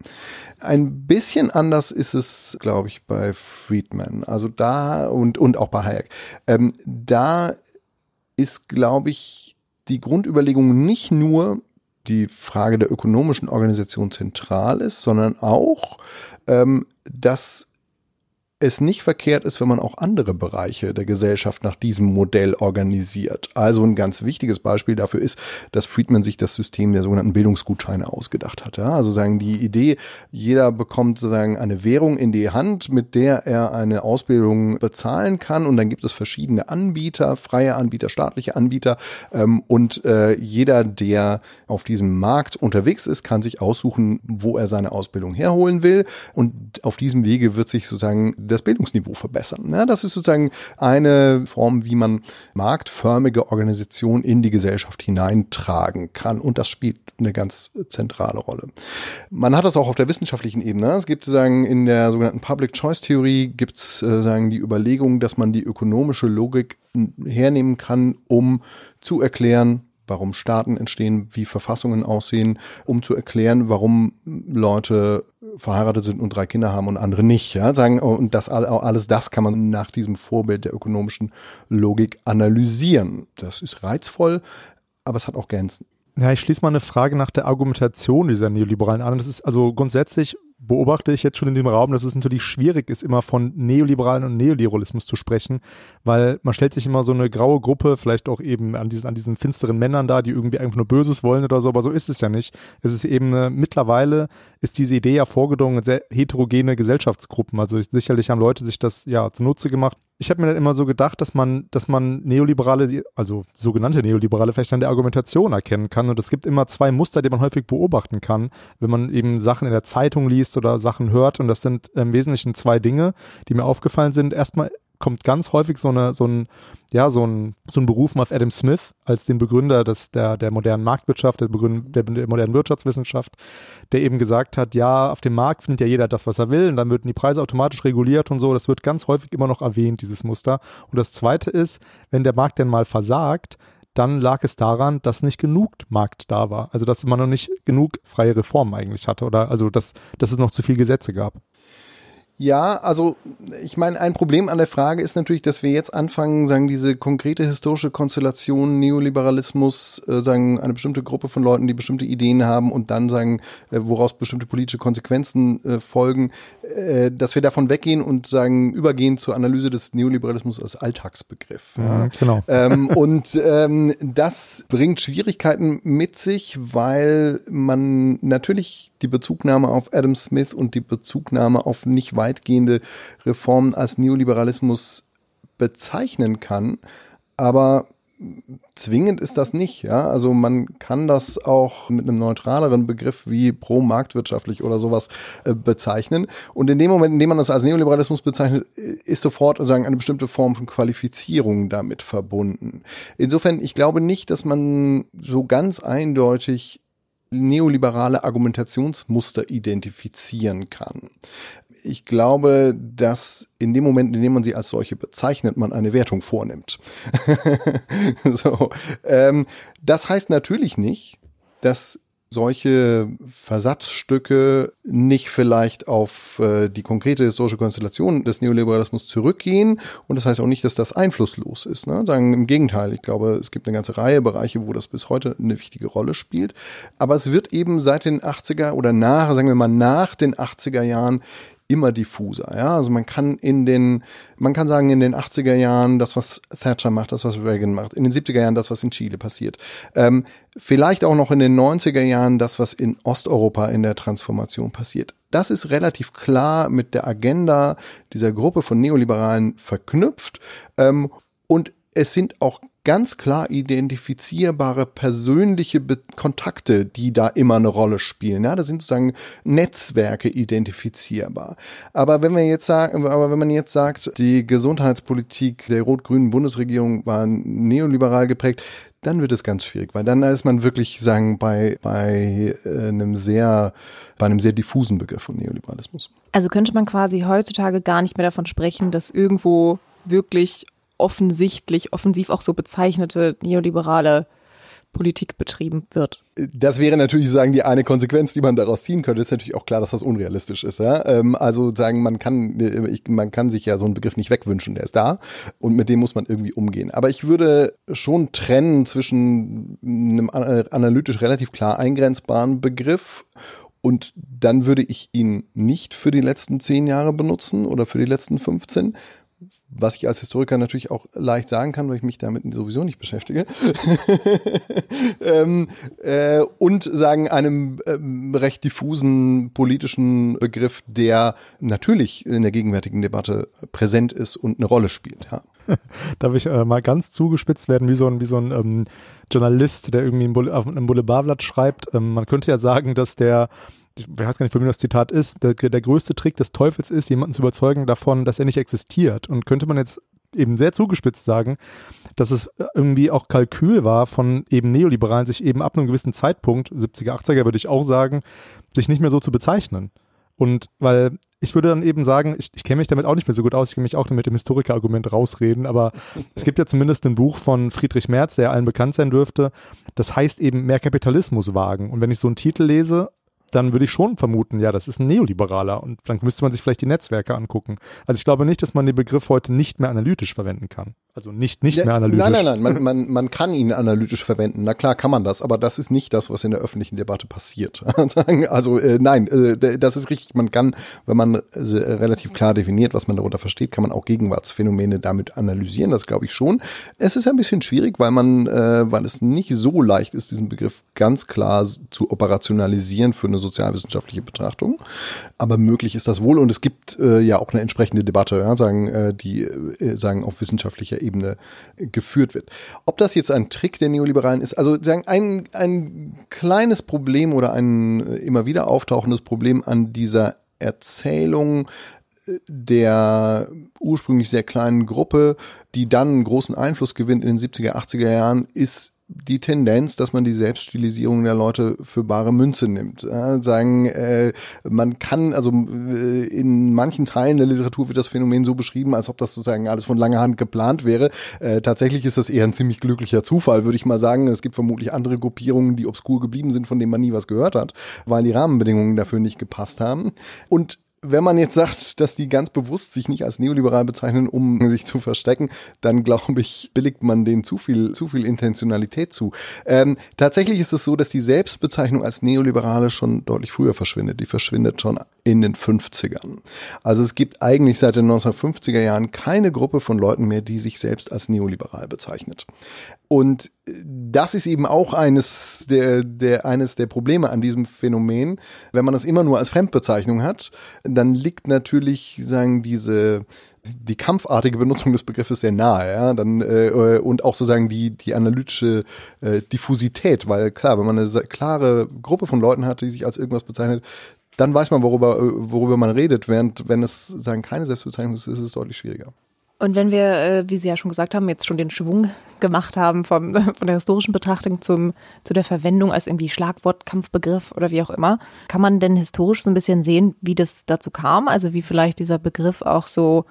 Ein bisschen anders ist es glaube ich bei Friedman. Also da und, und auch bei Hayek. Ähm, da ist, glaube ich, die Grundüberlegung nicht nur die Frage der ökonomischen Organisation zentral ist, sondern auch, ähm, dass es nicht verkehrt ist, wenn man auch andere Bereiche der Gesellschaft nach diesem Modell organisiert. Also ein ganz wichtiges Beispiel dafür ist, dass Friedman sich das System der sogenannten Bildungsgutscheine ausgedacht hat. Ja, also sagen die Idee, jeder bekommt sozusagen eine Währung in die Hand, mit der er eine Ausbildung bezahlen kann und dann gibt es verschiedene Anbieter, freie Anbieter, staatliche Anbieter ähm, und äh, jeder, der auf diesem Markt unterwegs ist, kann sich aussuchen, wo er seine Ausbildung herholen will und auf diesem Wege wird sich sozusagen das Bildungsniveau verbessern. Ja, das ist sozusagen eine Form, wie man marktförmige Organisationen in die Gesellschaft hineintragen kann. Und das spielt eine ganz zentrale Rolle. Man hat das auch auf der wissenschaftlichen Ebene. Es gibt sagen in der sogenannten Public Choice Theorie gibt es äh, sagen die Überlegung, dass man die ökonomische Logik hernehmen kann, um zu erklären, warum Staaten entstehen, wie Verfassungen aussehen, um zu erklären, warum Leute verheiratet sind und drei Kinder haben und andere nicht. Ja, sagen und das alles das kann man nach diesem Vorbild der ökonomischen Logik analysieren. Das ist reizvoll, aber es hat auch Grenzen. Ja, ich schließe mal eine Frage nach der Argumentation dieser Neoliberalen an. Das ist also grundsätzlich beobachte ich jetzt schon in dem Raum, dass es natürlich schwierig ist, immer von Neoliberalen und Neoliberalismus zu sprechen, weil man stellt sich immer so eine graue Gruppe, vielleicht auch eben an diesen, an diesen finsteren Männern da, die irgendwie einfach nur Böses wollen oder so, aber so ist es ja nicht. Es ist eben eine, mittlerweile ist diese Idee ja vorgedrungen, sehr heterogene Gesellschaftsgruppen. Also sicherlich haben Leute sich das ja zunutze gemacht, ich habe mir dann immer so gedacht, dass man, dass man Neoliberale, also sogenannte Neoliberale, vielleicht an der Argumentation erkennen kann. Und es gibt immer zwei Muster, die man häufig beobachten kann, wenn man eben Sachen in der Zeitung liest oder Sachen hört. Und das sind im Wesentlichen zwei Dinge, die mir aufgefallen sind. Erstmal kommt ganz häufig so eine, so ein, ja, so ein, so ein Beruf auf Adam Smith als den Begründer des, der, der modernen Marktwirtschaft, der Begründer der, der modernen Wirtschaftswissenschaft, der eben gesagt hat, ja, auf dem Markt findet ja jeder das, was er will, und dann werden die Preise automatisch reguliert und so. Das wird ganz häufig immer noch erwähnt, dieses Muster. Und das zweite ist, wenn der Markt denn mal versagt, dann lag es daran, dass nicht genug Markt da war. Also dass man noch nicht genug freie Reformen eigentlich hatte oder also dass, dass es noch zu viele Gesetze gab. Ja, also ich meine, ein Problem an der Frage ist natürlich, dass wir jetzt anfangen, sagen diese konkrete historische Konstellation Neoliberalismus, äh, sagen eine bestimmte Gruppe von Leuten, die bestimmte Ideen haben und dann sagen, äh, woraus bestimmte politische Konsequenzen äh, folgen, äh, dass wir davon weggehen und sagen übergehen zur Analyse des Neoliberalismus als Alltagsbegriff. Ja, genau. Ähm, und ähm, das bringt Schwierigkeiten mit sich, weil man natürlich die Bezugnahme auf Adam Smith und die Bezugnahme auf nicht weitgehende Reformen als Neoliberalismus bezeichnen kann. Aber zwingend ist das nicht, ja. Also man kann das auch mit einem neutraleren Begriff wie pro-marktwirtschaftlich oder sowas äh, bezeichnen. Und in dem Moment, in dem man das als Neoliberalismus bezeichnet, ist sofort sozusagen eine bestimmte Form von Qualifizierung damit verbunden. Insofern, ich glaube nicht, dass man so ganz eindeutig neoliberale Argumentationsmuster identifizieren kann. Ich glaube, dass in dem Moment, in dem man sie als solche bezeichnet, man eine Wertung vornimmt. so, ähm, das heißt natürlich nicht, dass solche Versatzstücke nicht vielleicht auf äh, die konkrete historische Konstellation des Neoliberalismus zurückgehen. Und das heißt auch nicht, dass das einflusslos ist. Ne? Sagen im Gegenteil, ich glaube, es gibt eine ganze Reihe Bereiche, wo das bis heute eine wichtige Rolle spielt. Aber es wird eben seit den 80er oder nach, sagen wir mal, nach den 80er Jahren immer diffuser. Ja, also man kann in den, man kann sagen, in den 80er Jahren das, was Thatcher macht, das, was Reagan macht, in den 70er Jahren das, was in Chile passiert. Ähm, vielleicht auch noch in den 90er Jahren das, was in Osteuropa in der Transformation passiert. Das ist relativ klar mit der Agenda dieser Gruppe von Neoliberalen verknüpft. Ähm, und es sind auch ganz klar identifizierbare persönliche Be Kontakte, die da immer eine Rolle spielen. Ja, das sind sozusagen Netzwerke identifizierbar. Aber wenn wir jetzt sagen, aber wenn man jetzt sagt, die Gesundheitspolitik der rot-grünen Bundesregierung war neoliberal geprägt, dann wird es ganz schwierig, weil dann ist man wirklich sagen bei bei äh, einem sehr bei einem sehr diffusen Begriff von Neoliberalismus. Also könnte man quasi heutzutage gar nicht mehr davon sprechen, dass irgendwo wirklich offensichtlich, offensiv auch so bezeichnete neoliberale Politik betrieben wird. Das wäre natürlich sagen die eine Konsequenz, die man daraus ziehen könnte. Ist natürlich auch klar, dass das unrealistisch ist. Ja? Ähm, also sagen, man kann, ich, man kann sich ja so einen Begriff nicht wegwünschen. Der ist da und mit dem muss man irgendwie umgehen. Aber ich würde schon trennen zwischen einem analytisch relativ klar eingrenzbaren Begriff und dann würde ich ihn nicht für die letzten zehn Jahre benutzen oder für die letzten 15, was ich als Historiker natürlich auch leicht sagen kann, weil ich mich damit sowieso nicht beschäftige. ähm, äh, und sagen einem ähm, recht diffusen politischen Begriff, der natürlich in der gegenwärtigen Debatte präsent ist und eine Rolle spielt. Ja. darf ich äh, mal ganz zugespitzt werden, wie so ein, wie so ein ähm, Journalist, der irgendwie auf einem Boulevardblatt schreibt. Ähm, man könnte ja sagen, dass der ich weiß gar nicht, von wem das Zitat ist, der, der größte Trick des Teufels ist, jemanden zu überzeugen davon, dass er nicht existiert. Und könnte man jetzt eben sehr zugespitzt sagen, dass es irgendwie auch Kalkül war von eben Neoliberalen, sich eben ab einem gewissen Zeitpunkt, 70er, 80er würde ich auch sagen, sich nicht mehr so zu bezeichnen. Und weil ich würde dann eben sagen, ich, ich kenne mich damit auch nicht mehr so gut aus, ich kann mich auch mit dem Historikerargument rausreden, aber es gibt ja zumindest ein Buch von Friedrich Merz, der allen bekannt sein dürfte, das heißt eben mehr Kapitalismus wagen. Und wenn ich so einen Titel lese dann würde ich schon vermuten, ja, das ist ein Neoliberaler und dann müsste man sich vielleicht die Netzwerke angucken. Also ich glaube nicht, dass man den Begriff heute nicht mehr analytisch verwenden kann. Also nicht, nicht ja, mehr analytisch. Nein, nein, nein, man, man, man kann ihn analytisch verwenden. Na klar kann man das, aber das ist nicht das, was in der öffentlichen Debatte passiert. also äh, nein, äh, das ist richtig. Man kann, wenn man äh, relativ klar definiert, was man darunter versteht, kann man auch Gegenwartsphänomene damit analysieren. Das glaube ich schon. Es ist ein bisschen schwierig, weil man, äh, weil es nicht so leicht ist, diesen Begriff ganz klar zu operationalisieren für eine sozialwissenschaftliche Betrachtung. Aber möglich ist das wohl und es gibt äh, ja auch eine entsprechende Debatte, ja, sagen äh, die äh, sagen auf wissenschaftlicher Ebene geführt wird. Ob das jetzt ein Trick der Neoliberalen ist, also sagen ein, ein kleines Problem oder ein immer wieder auftauchendes Problem an dieser Erzählung äh, der ursprünglich sehr kleinen Gruppe, die dann großen Einfluss gewinnt in den 70er, 80er Jahren, ist die Tendenz, dass man die Selbststilisierung der Leute für bare Münze nimmt. Sagen, äh, man kann, also äh, in manchen Teilen der Literatur wird das Phänomen so beschrieben, als ob das sozusagen alles von langer Hand geplant wäre. Äh, tatsächlich ist das eher ein ziemlich glücklicher Zufall, würde ich mal sagen. Es gibt vermutlich andere Gruppierungen, die obskur geblieben sind, von denen man nie was gehört hat, weil die Rahmenbedingungen dafür nicht gepasst haben. Und wenn man jetzt sagt, dass die ganz bewusst sich nicht als neoliberal bezeichnen, um sich zu verstecken, dann glaube ich, billigt man denen zu viel, zu viel Intentionalität zu. Ähm, tatsächlich ist es so, dass die Selbstbezeichnung als Neoliberale schon deutlich früher verschwindet. Die verschwindet schon in den 50ern. Also es gibt eigentlich seit den 1950er Jahren keine Gruppe von Leuten mehr, die sich selbst als neoliberal bezeichnet. Und das ist eben auch eines der, der, eines der Probleme an diesem Phänomen. Wenn man das immer nur als Fremdbezeichnung hat, dann liegt natürlich, sagen diese, die kampfartige Benutzung des Begriffes sehr nahe, ja, dann äh, und auch sozusagen die die analytische äh, Diffusität, weil klar, wenn man eine klare Gruppe von Leuten hat, die sich als irgendwas bezeichnet, dann weiß man, worüber worüber man redet, während wenn es sagen keine Selbstbezeichnung ist, ist es deutlich schwieriger. Und wenn wir, äh, wie Sie ja schon gesagt haben, jetzt schon den Schwung gemacht haben vom, von der historischen Betrachtung zum, zu der Verwendung als irgendwie Schlagwort, Kampfbegriff oder wie auch immer, kann man denn historisch so ein bisschen sehen, wie das dazu kam? Also wie vielleicht dieser Begriff auch so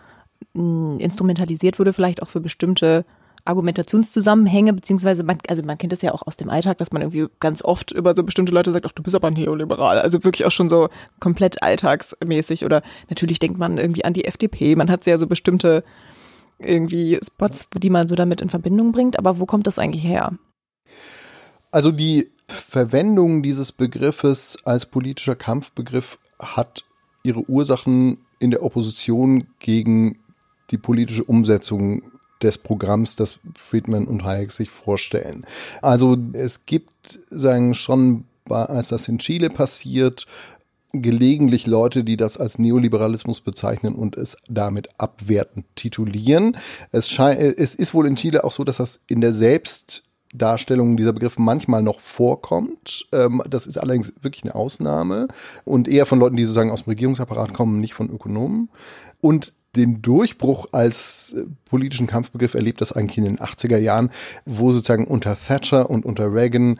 mh, hm, instrumentalisiert wurde, vielleicht auch für bestimmte Argumentationszusammenhänge, beziehungsweise man, also man kennt das ja auch aus dem Alltag, dass man irgendwie ganz oft über so bestimmte Leute sagt, ach, du bist aber Neoliberal. Also wirklich auch schon so komplett alltagsmäßig. Oder natürlich denkt man irgendwie an die FDP. Man hat ja so bestimmte irgendwie Spots, die man so damit in Verbindung bringt. Aber wo kommt das eigentlich her? Also die Verwendung dieses Begriffes als politischer Kampfbegriff hat ihre Ursachen in der Opposition gegen die politische Umsetzung des Programms, das Friedman und Hayek sich vorstellen. Also es gibt sagen schon als das in Chile passiert, gelegentlich Leute, die das als Neoliberalismus bezeichnen und es damit abwertend titulieren. Es, scheint, es ist wohl in Chile auch so, dass das in der Selbstdarstellung dieser Begriff manchmal noch vorkommt. Ähm, das ist allerdings wirklich eine Ausnahme und eher von Leuten, die sozusagen aus dem Regierungsapparat kommen, nicht von Ökonomen. Und den Durchbruch als äh, politischen Kampfbegriff erlebt das eigentlich in den 80er Jahren, wo sozusagen unter Thatcher und unter Reagan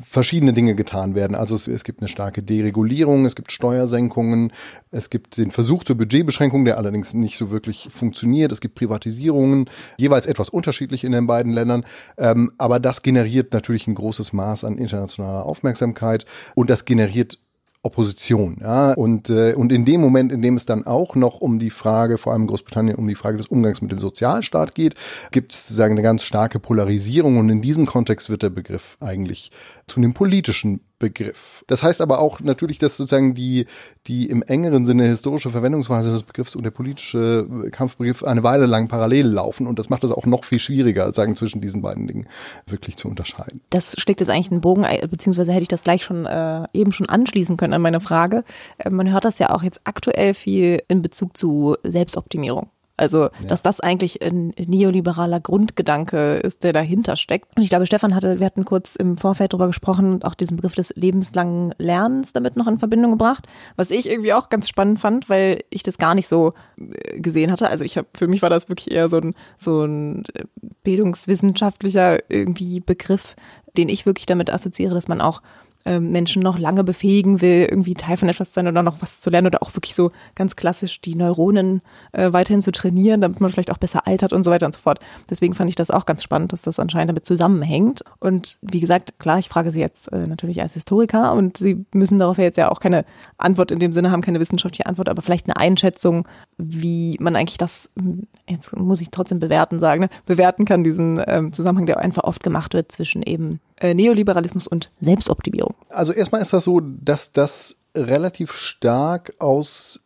verschiedene Dinge getan werden. Also es, es, gibt eine starke Deregulierung, es gibt Steuersenkungen, es gibt den Versuch zur Budgetbeschränkung, der allerdings nicht so wirklich funktioniert. Es gibt Privatisierungen, jeweils etwas unterschiedlich in den beiden Ländern. Ähm, aber das generiert natürlich ein großes Maß an internationaler Aufmerksamkeit und das generiert Opposition. Ja? Und, äh, und in dem Moment, in dem es dann auch noch um die Frage, vor allem Großbritannien, um die Frage des Umgangs mit dem Sozialstaat geht, gibt es sozusagen eine ganz starke Polarisierung. Und in diesem Kontext wird der Begriff eigentlich zu einem politischen Begriff. Das heißt aber auch natürlich, dass sozusagen die, die im engeren Sinne historische Verwendungsweise des Begriffs und der politische Kampfbegriff eine Weile lang parallel laufen und das macht es auch noch viel schwieriger, sagen zwischen diesen beiden Dingen wirklich zu unterscheiden. Das schlägt jetzt eigentlich einen Bogen, äh, beziehungsweise hätte ich das gleich schon äh, eben schon anschließen können an meine Frage. Äh, man hört das ja auch jetzt aktuell viel in Bezug zu Selbstoptimierung. Also, ja. dass das eigentlich ein neoliberaler Grundgedanke ist, der dahinter steckt. Und ich glaube, Stefan hatte, wir hatten kurz im Vorfeld drüber gesprochen und auch diesen Begriff des lebenslangen Lernens damit noch in Verbindung gebracht, was ich irgendwie auch ganz spannend fand, weil ich das gar nicht so äh, gesehen hatte. Also ich habe, für mich war das wirklich eher so ein, so ein äh, bildungswissenschaftlicher irgendwie Begriff, den ich wirklich damit assoziiere, dass man auch ähm, Menschen noch lange befähigen will, irgendwie Teil von etwas zu sein oder noch was zu lernen oder auch wirklich so ganz klassisch die Neuronen äh, weiterhin zu trainieren, damit man vielleicht auch besser altert und so weiter und so fort. Deswegen fand ich das auch ganz spannend, dass das anscheinend damit zusammenhängt. Und wie gesagt, klar, ich frage Sie jetzt äh, natürlich als Historiker und Sie müssen darauf ja jetzt ja auch keine Antwort in dem Sinne haben, keine wissenschaftliche Antwort, aber vielleicht eine Einschätzung, wie man eigentlich das, hm, jetzt muss ich trotzdem bewerten sagen, ne, bewerten kann, diesen ähm, Zusammenhang, der einfach oft gemacht wird zwischen eben äh, Neoliberalismus und Selbstoptimierung. Also erstmal ist das so, dass das relativ stark aus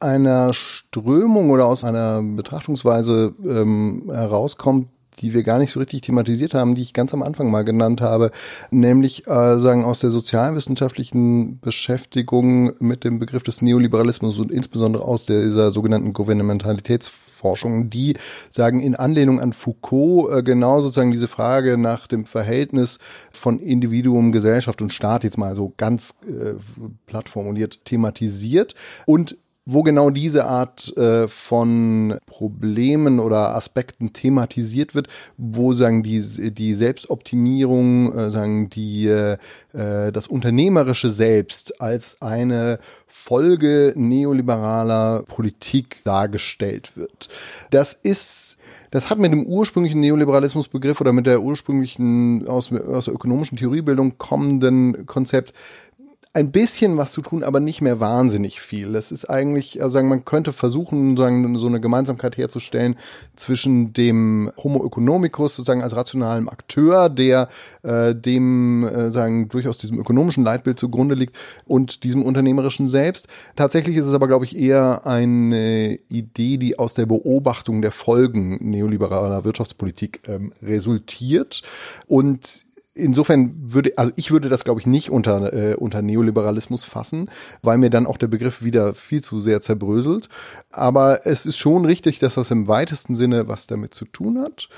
einer Strömung oder aus einer Betrachtungsweise ähm, herauskommt, die wir gar nicht so richtig thematisiert haben, die ich ganz am Anfang mal genannt habe, nämlich äh, sagen aus der sozialwissenschaftlichen Beschäftigung mit dem Begriff des Neoliberalismus und insbesondere aus dieser sogenannten Gouvernementalitätsforschung, die sagen in Anlehnung an Foucault äh, genau sozusagen diese Frage nach dem Verhältnis von Individuum, Gesellschaft und Staat jetzt mal so ganz äh, platt formuliert thematisiert und wo genau diese Art äh, von Problemen oder Aspekten thematisiert wird, wo sagen die die Selbstoptimierung, äh, sagen die äh, das unternehmerische Selbst als eine Folge neoliberaler Politik dargestellt wird. Das ist das hat mit dem ursprünglichen Neoliberalismusbegriff oder mit der ursprünglichen aus, aus der ökonomischen Theoriebildung kommenden Konzept ein bisschen was zu tun, aber nicht mehr wahnsinnig viel. Das ist eigentlich, also sagen, man könnte versuchen, sagen, so eine Gemeinsamkeit herzustellen zwischen dem Homo economicus sozusagen als rationalem Akteur, der äh, dem äh, sagen durchaus diesem ökonomischen Leitbild zugrunde liegt und diesem unternehmerischen Selbst. Tatsächlich ist es aber, glaube ich, eher eine Idee, die aus der Beobachtung der Folgen neoliberaler Wirtschaftspolitik ähm, resultiert und insofern würde, also ich würde das, glaube ich, nicht unter, äh, unter Neoliberalismus fassen, weil mir dann auch der Begriff wieder viel zu sehr zerbröselt. Aber es ist schon richtig, dass das im weitesten Sinne was damit zu tun hat.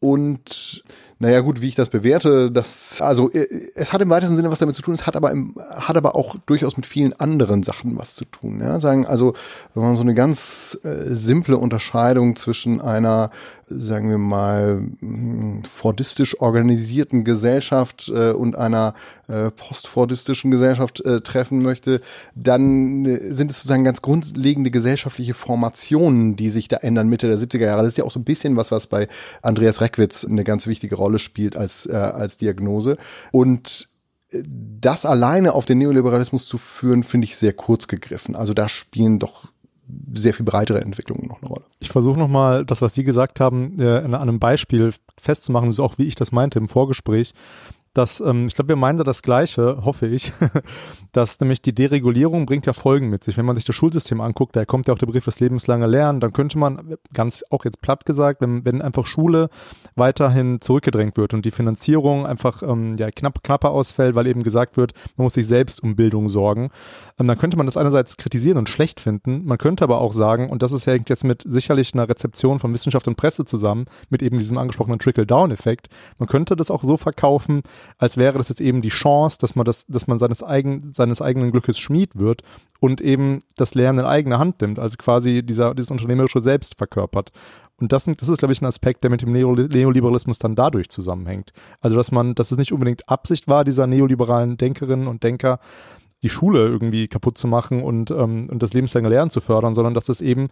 Und naja, gut, wie ich das bewerte, das, also äh, es hat im weitesten Sinne was damit zu tun, es hat aber im, hat aber auch durchaus mit vielen anderen Sachen was zu tun. Ja? Sagen, also, wenn man so eine ganz äh, simple Unterscheidung zwischen einer, sagen wir mal, hm, fordistisch organisierten Gesellschaft äh, und einer äh, postfordistischen Gesellschaft äh, treffen möchte, dann äh, sind es sozusagen ganz grundlegende gesellschaftliche Formationen, die sich da ändern Mitte der 70er Jahre. Das ist ja auch so ein bisschen was, was bei Andreas Reckwitz eine ganz wichtige Rolle Rolle spielt als, äh, als Diagnose. Und äh, das alleine auf den Neoliberalismus zu führen, finde ich sehr kurz gegriffen. Also da spielen doch sehr viel breitere Entwicklungen noch eine Rolle. Ich versuche nochmal das, was Sie gesagt haben, äh, an einem Beispiel festzumachen, so auch wie ich das meinte im Vorgespräch dass, ähm, ich glaube, wir meinen da das Gleiche, hoffe ich, dass nämlich die Deregulierung bringt ja Folgen mit sich. Wenn man sich das Schulsystem anguckt, da kommt ja auch der Begriff des lebenslange Lernen, dann könnte man, ganz auch jetzt platt gesagt, wenn, wenn einfach Schule weiterhin zurückgedrängt wird und die Finanzierung einfach ähm, ja, knapp, knapper ausfällt, weil eben gesagt wird, man muss sich selbst um Bildung sorgen, ähm, dann könnte man das einerseits kritisieren und schlecht finden, man könnte aber auch sagen, und das ist hängt jetzt mit sicherlich einer Rezeption von Wissenschaft und Presse zusammen, mit eben diesem angesprochenen Trickle-Down-Effekt, man könnte das auch so verkaufen, als wäre das jetzt eben die Chance, dass man das, dass man seines, eigen, seines eigenen Glückes Schmied wird und eben das Lernen in eigene Hand nimmt, also quasi dieser, dieses unternehmerische Selbst verkörpert. Und das, das ist, glaube ich, ein Aspekt, der mit dem Neoliberalismus dann dadurch zusammenhängt. Also, dass man, dass es nicht unbedingt Absicht war, dieser neoliberalen Denkerinnen und Denker, die Schule irgendwie kaputt zu machen und, ähm, und das lebenslange Lernen zu fördern, sondern dass es eben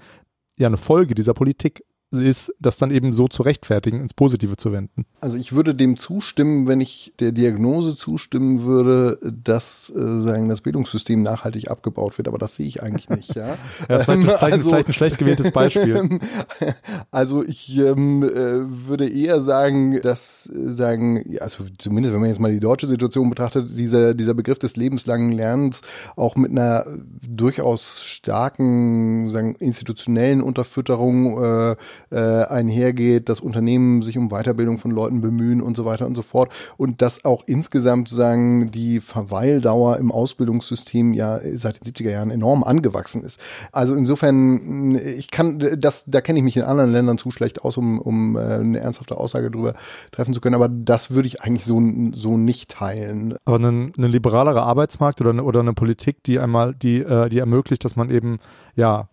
ja eine Folge dieser Politik ist, das dann eben so zu rechtfertigen, ins Positive zu wenden. Also ich würde dem zustimmen, wenn ich der Diagnose zustimmen würde, dass äh, sagen, das Bildungssystem nachhaltig abgebaut wird, aber das sehe ich eigentlich nicht. Ja, ja vielleicht, vielleicht, also, vielleicht ein schlecht gewähltes Beispiel. also ich ähm, äh, würde eher sagen, dass äh, sagen, also zumindest wenn man jetzt mal die deutsche Situation betrachtet, dieser dieser Begriff des lebenslangen Lernens auch mit einer durchaus starken sagen institutionellen Unterfütterung äh, äh, einhergeht, dass Unternehmen sich um Weiterbildung von Leuten bemühen und so weiter und so fort und dass auch insgesamt sozusagen die Verweildauer im Ausbildungssystem ja seit den 70er Jahren enorm angewachsen ist. Also insofern, ich kann, das, da kenne ich mich in anderen Ländern zu schlecht aus, um, um äh, eine ernsthafte Aussage darüber treffen zu können, aber das würde ich eigentlich so, so nicht teilen. Aber ein, ein liberalerer Arbeitsmarkt oder eine, oder eine Politik, die einmal, die, äh, die ermöglicht, dass man eben, ja,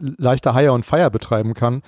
leichter Hire und Fire betreiben kann,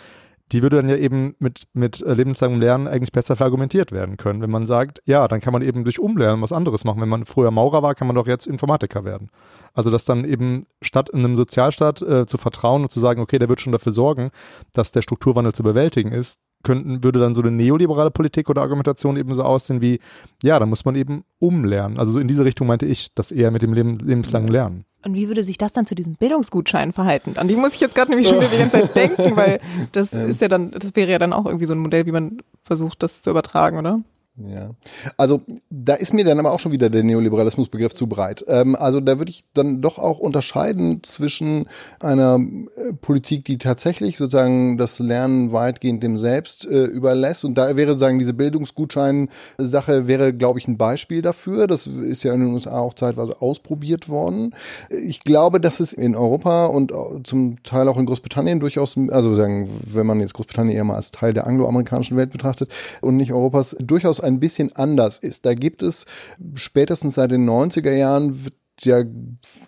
die würde dann ja eben mit, mit äh, lebenslangem Lernen eigentlich besser verargumentiert werden können. Wenn man sagt, ja, dann kann man eben durch Umlernen was anderes machen. Wenn man früher Maurer war, kann man doch jetzt Informatiker werden. Also dass dann eben statt in einem Sozialstaat äh, zu vertrauen und zu sagen, okay, der wird schon dafür sorgen, dass der Strukturwandel zu bewältigen ist, könnten, würde dann so eine neoliberale Politik oder Argumentation eben so aussehen wie, ja, da muss man eben umlernen. Also so in diese Richtung meinte ich, das eher mit dem Leben, lebenslangen Lernen. Und wie würde sich das dann zu diesem Bildungsgutschein verhalten? An die muss ich jetzt gerade nämlich schon wieder die ganze Zeit denken, weil das ist ja dann, das wäre ja dann auch irgendwie so ein Modell, wie man versucht, das zu übertragen, oder? Ja, also da ist mir dann aber auch schon wieder der Neoliberalismusbegriff zu breit. Ähm, also da würde ich dann doch auch unterscheiden zwischen einer äh, Politik, die tatsächlich sozusagen das Lernen weitgehend dem Selbst äh, überlässt. Und da wäre sozusagen diese Bildungsgutschein-Sache wäre, glaube ich, ein Beispiel dafür. Das ist ja in den USA auch zeitweise ausprobiert worden. Ich glaube, dass es in Europa und zum Teil auch in Großbritannien durchaus, also sagen, wenn man jetzt Großbritannien eher mal als Teil der angloamerikanischen Welt betrachtet und nicht Europas, durchaus ein bisschen anders ist. Da gibt es spätestens seit den 90er Jahren ja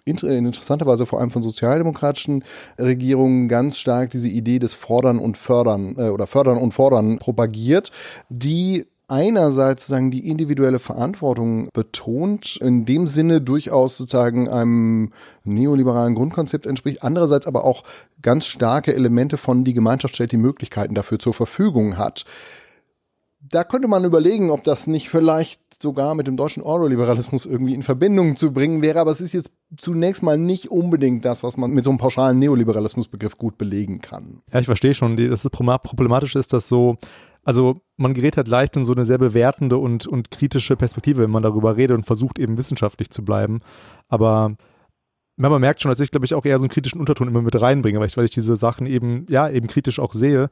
interessanterweise vor allem von sozialdemokratischen Regierungen ganz stark diese Idee des Fordern und Fördern äh, oder Fördern und Fordern propagiert, die einerseits sozusagen die individuelle Verantwortung betont, in dem Sinne durchaus sozusagen einem neoliberalen Grundkonzept entspricht, andererseits aber auch ganz starke Elemente von die Gemeinschaft stellt die Möglichkeiten dafür zur Verfügung hat da könnte man überlegen, ob das nicht vielleicht sogar mit dem deutschen Ordoliberalismus irgendwie in Verbindung zu bringen wäre, aber es ist jetzt zunächst mal nicht unbedingt das, was man mit so einem pauschalen Neoliberalismusbegriff gut belegen kann. Ja, ich verstehe schon. Das ist problematisch ist, dass so, also man gerät halt leicht in so eine sehr bewertende und, und kritische Perspektive, wenn man darüber redet und versucht eben wissenschaftlich zu bleiben. Aber man merkt schon, dass ich, glaube ich, auch eher so einen kritischen Unterton immer mit reinbringe, weil ich, weil ich diese Sachen eben, ja, eben kritisch auch sehe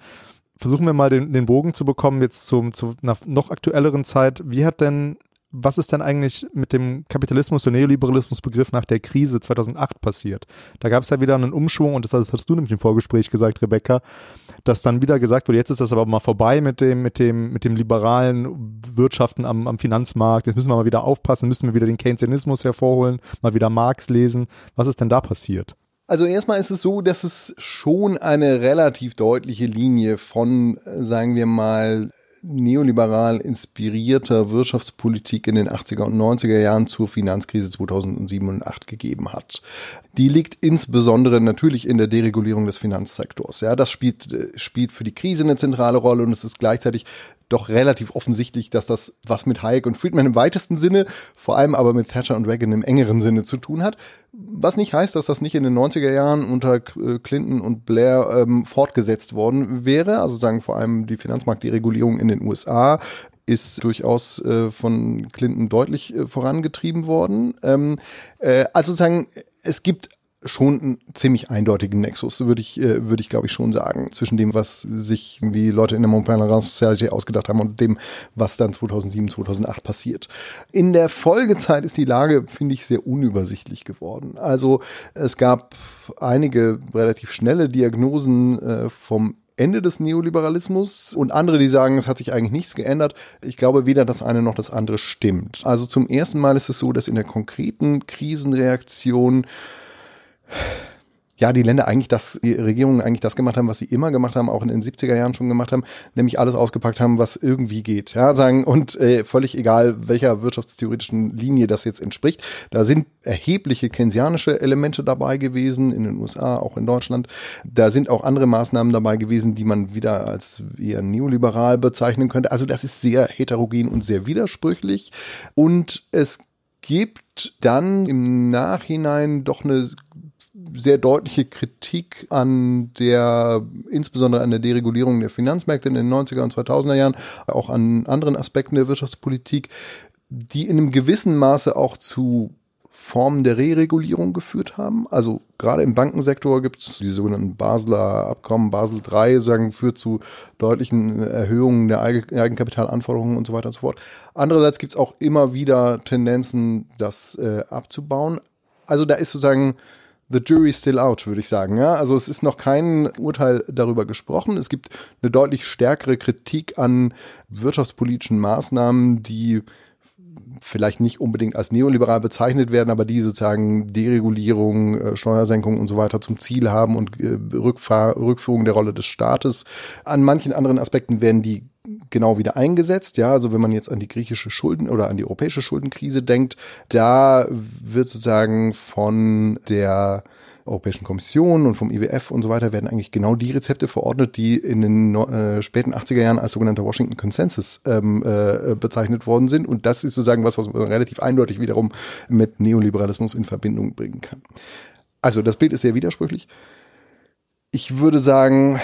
versuchen wir mal den, den Bogen zu bekommen jetzt zum, zu einer noch aktuelleren Zeit. Wie hat denn, was ist denn eigentlich mit dem Kapitalismus, und Neoliberalismusbegriff nach der Krise 2008 passiert? Da gab es ja wieder einen Umschwung und das, das hast du nämlich im Vorgespräch gesagt, Rebecca, dass dann wieder gesagt wurde, jetzt ist das aber mal vorbei mit dem, mit dem, mit dem liberalen Wirtschaften am, am Finanzmarkt. Jetzt müssen wir mal wieder aufpassen, müssen wir wieder den Keynesianismus hervorholen, mal wieder Marx lesen. Was ist denn da passiert? Also erstmal ist es so, dass es schon eine relativ deutliche Linie von, sagen wir mal, neoliberal inspirierter Wirtschaftspolitik in den 80er und 90er Jahren zur Finanzkrise 2007 und 2008 gegeben hat. Die liegt insbesondere natürlich in der Deregulierung des Finanzsektors. Ja, das spielt, spielt für die Krise eine zentrale Rolle und es ist gleichzeitig doch relativ offensichtlich, dass das was mit Hayek und Friedman im weitesten Sinne, vor allem aber mit Thatcher und Reagan im engeren Sinne zu tun hat. Was nicht heißt, dass das nicht in den 90er Jahren unter äh, Clinton und Blair ähm, fortgesetzt worden wäre. Also sagen vor allem die Finanzmarktderegulierung in den USA ist durchaus äh, von Clinton deutlich äh, vorangetrieben worden. Ähm, äh, also sagen, es gibt schon einen ziemlich eindeutigen Nexus, würde ich, äh, würde ich glaube ich schon sagen, zwischen dem, was sich die Leute in der Montpellier Society ausgedacht haben und dem, was dann 2007, 2008 passiert. In der Folgezeit ist die Lage, finde ich, sehr unübersichtlich geworden. Also es gab einige relativ schnelle Diagnosen äh, vom Ende des Neoliberalismus und andere, die sagen, es hat sich eigentlich nichts geändert. Ich glaube, weder das eine noch das andere stimmt. Also zum ersten Mal ist es so, dass in der konkreten Krisenreaktion ja, die Länder eigentlich das, die Regierungen eigentlich das gemacht haben, was sie immer gemacht haben, auch in den 70er Jahren schon gemacht haben, nämlich alles ausgepackt haben, was irgendwie geht. Ja, sagen, und äh, völlig egal, welcher wirtschaftstheoretischen Linie das jetzt entspricht. Da sind erhebliche keynesianische Elemente dabei gewesen, in den USA, auch in Deutschland. Da sind auch andere Maßnahmen dabei gewesen, die man wieder als eher neoliberal bezeichnen könnte. Also das ist sehr heterogen und sehr widersprüchlich. Und es gibt dann im Nachhinein doch eine sehr deutliche Kritik an der, insbesondere an der Deregulierung der Finanzmärkte in den 90er und 2000er Jahren, auch an anderen Aspekten der Wirtschaftspolitik, die in einem gewissen Maße auch zu Formen der Reregulierung geführt haben. Also gerade im Bankensektor gibt es die sogenannten Basler Abkommen, Basel III, sagen, führt zu deutlichen Erhöhungen der Eigenkapitalanforderungen und so weiter und so fort. Andererseits gibt es auch immer wieder Tendenzen, das äh, abzubauen. Also da ist sozusagen the jury's still out, würde ich sagen. Ja? Also es ist noch kein Urteil darüber gesprochen. Es gibt eine deutlich stärkere Kritik an wirtschaftspolitischen Maßnahmen, die vielleicht nicht unbedingt als neoliberal bezeichnet werden, aber die sozusagen Deregulierung, äh, Steuersenkung und so weiter zum Ziel haben und äh, Rückfahr Rückführung der Rolle des Staates. An manchen anderen Aspekten werden die genau wieder eingesetzt. Ja, also wenn man jetzt an die griechische Schulden oder an die europäische Schuldenkrise denkt, da wird sozusagen von der Europäischen Kommission und vom IWF und so weiter werden eigentlich genau die Rezepte verordnet, die in den äh, späten 80er Jahren als sogenannter Washington Consensus ähm, äh, bezeichnet worden sind. Und das ist sozusagen was, was man relativ eindeutig wiederum mit Neoliberalismus in Verbindung bringen kann. Also das Bild ist sehr widersprüchlich. Ich würde sagen,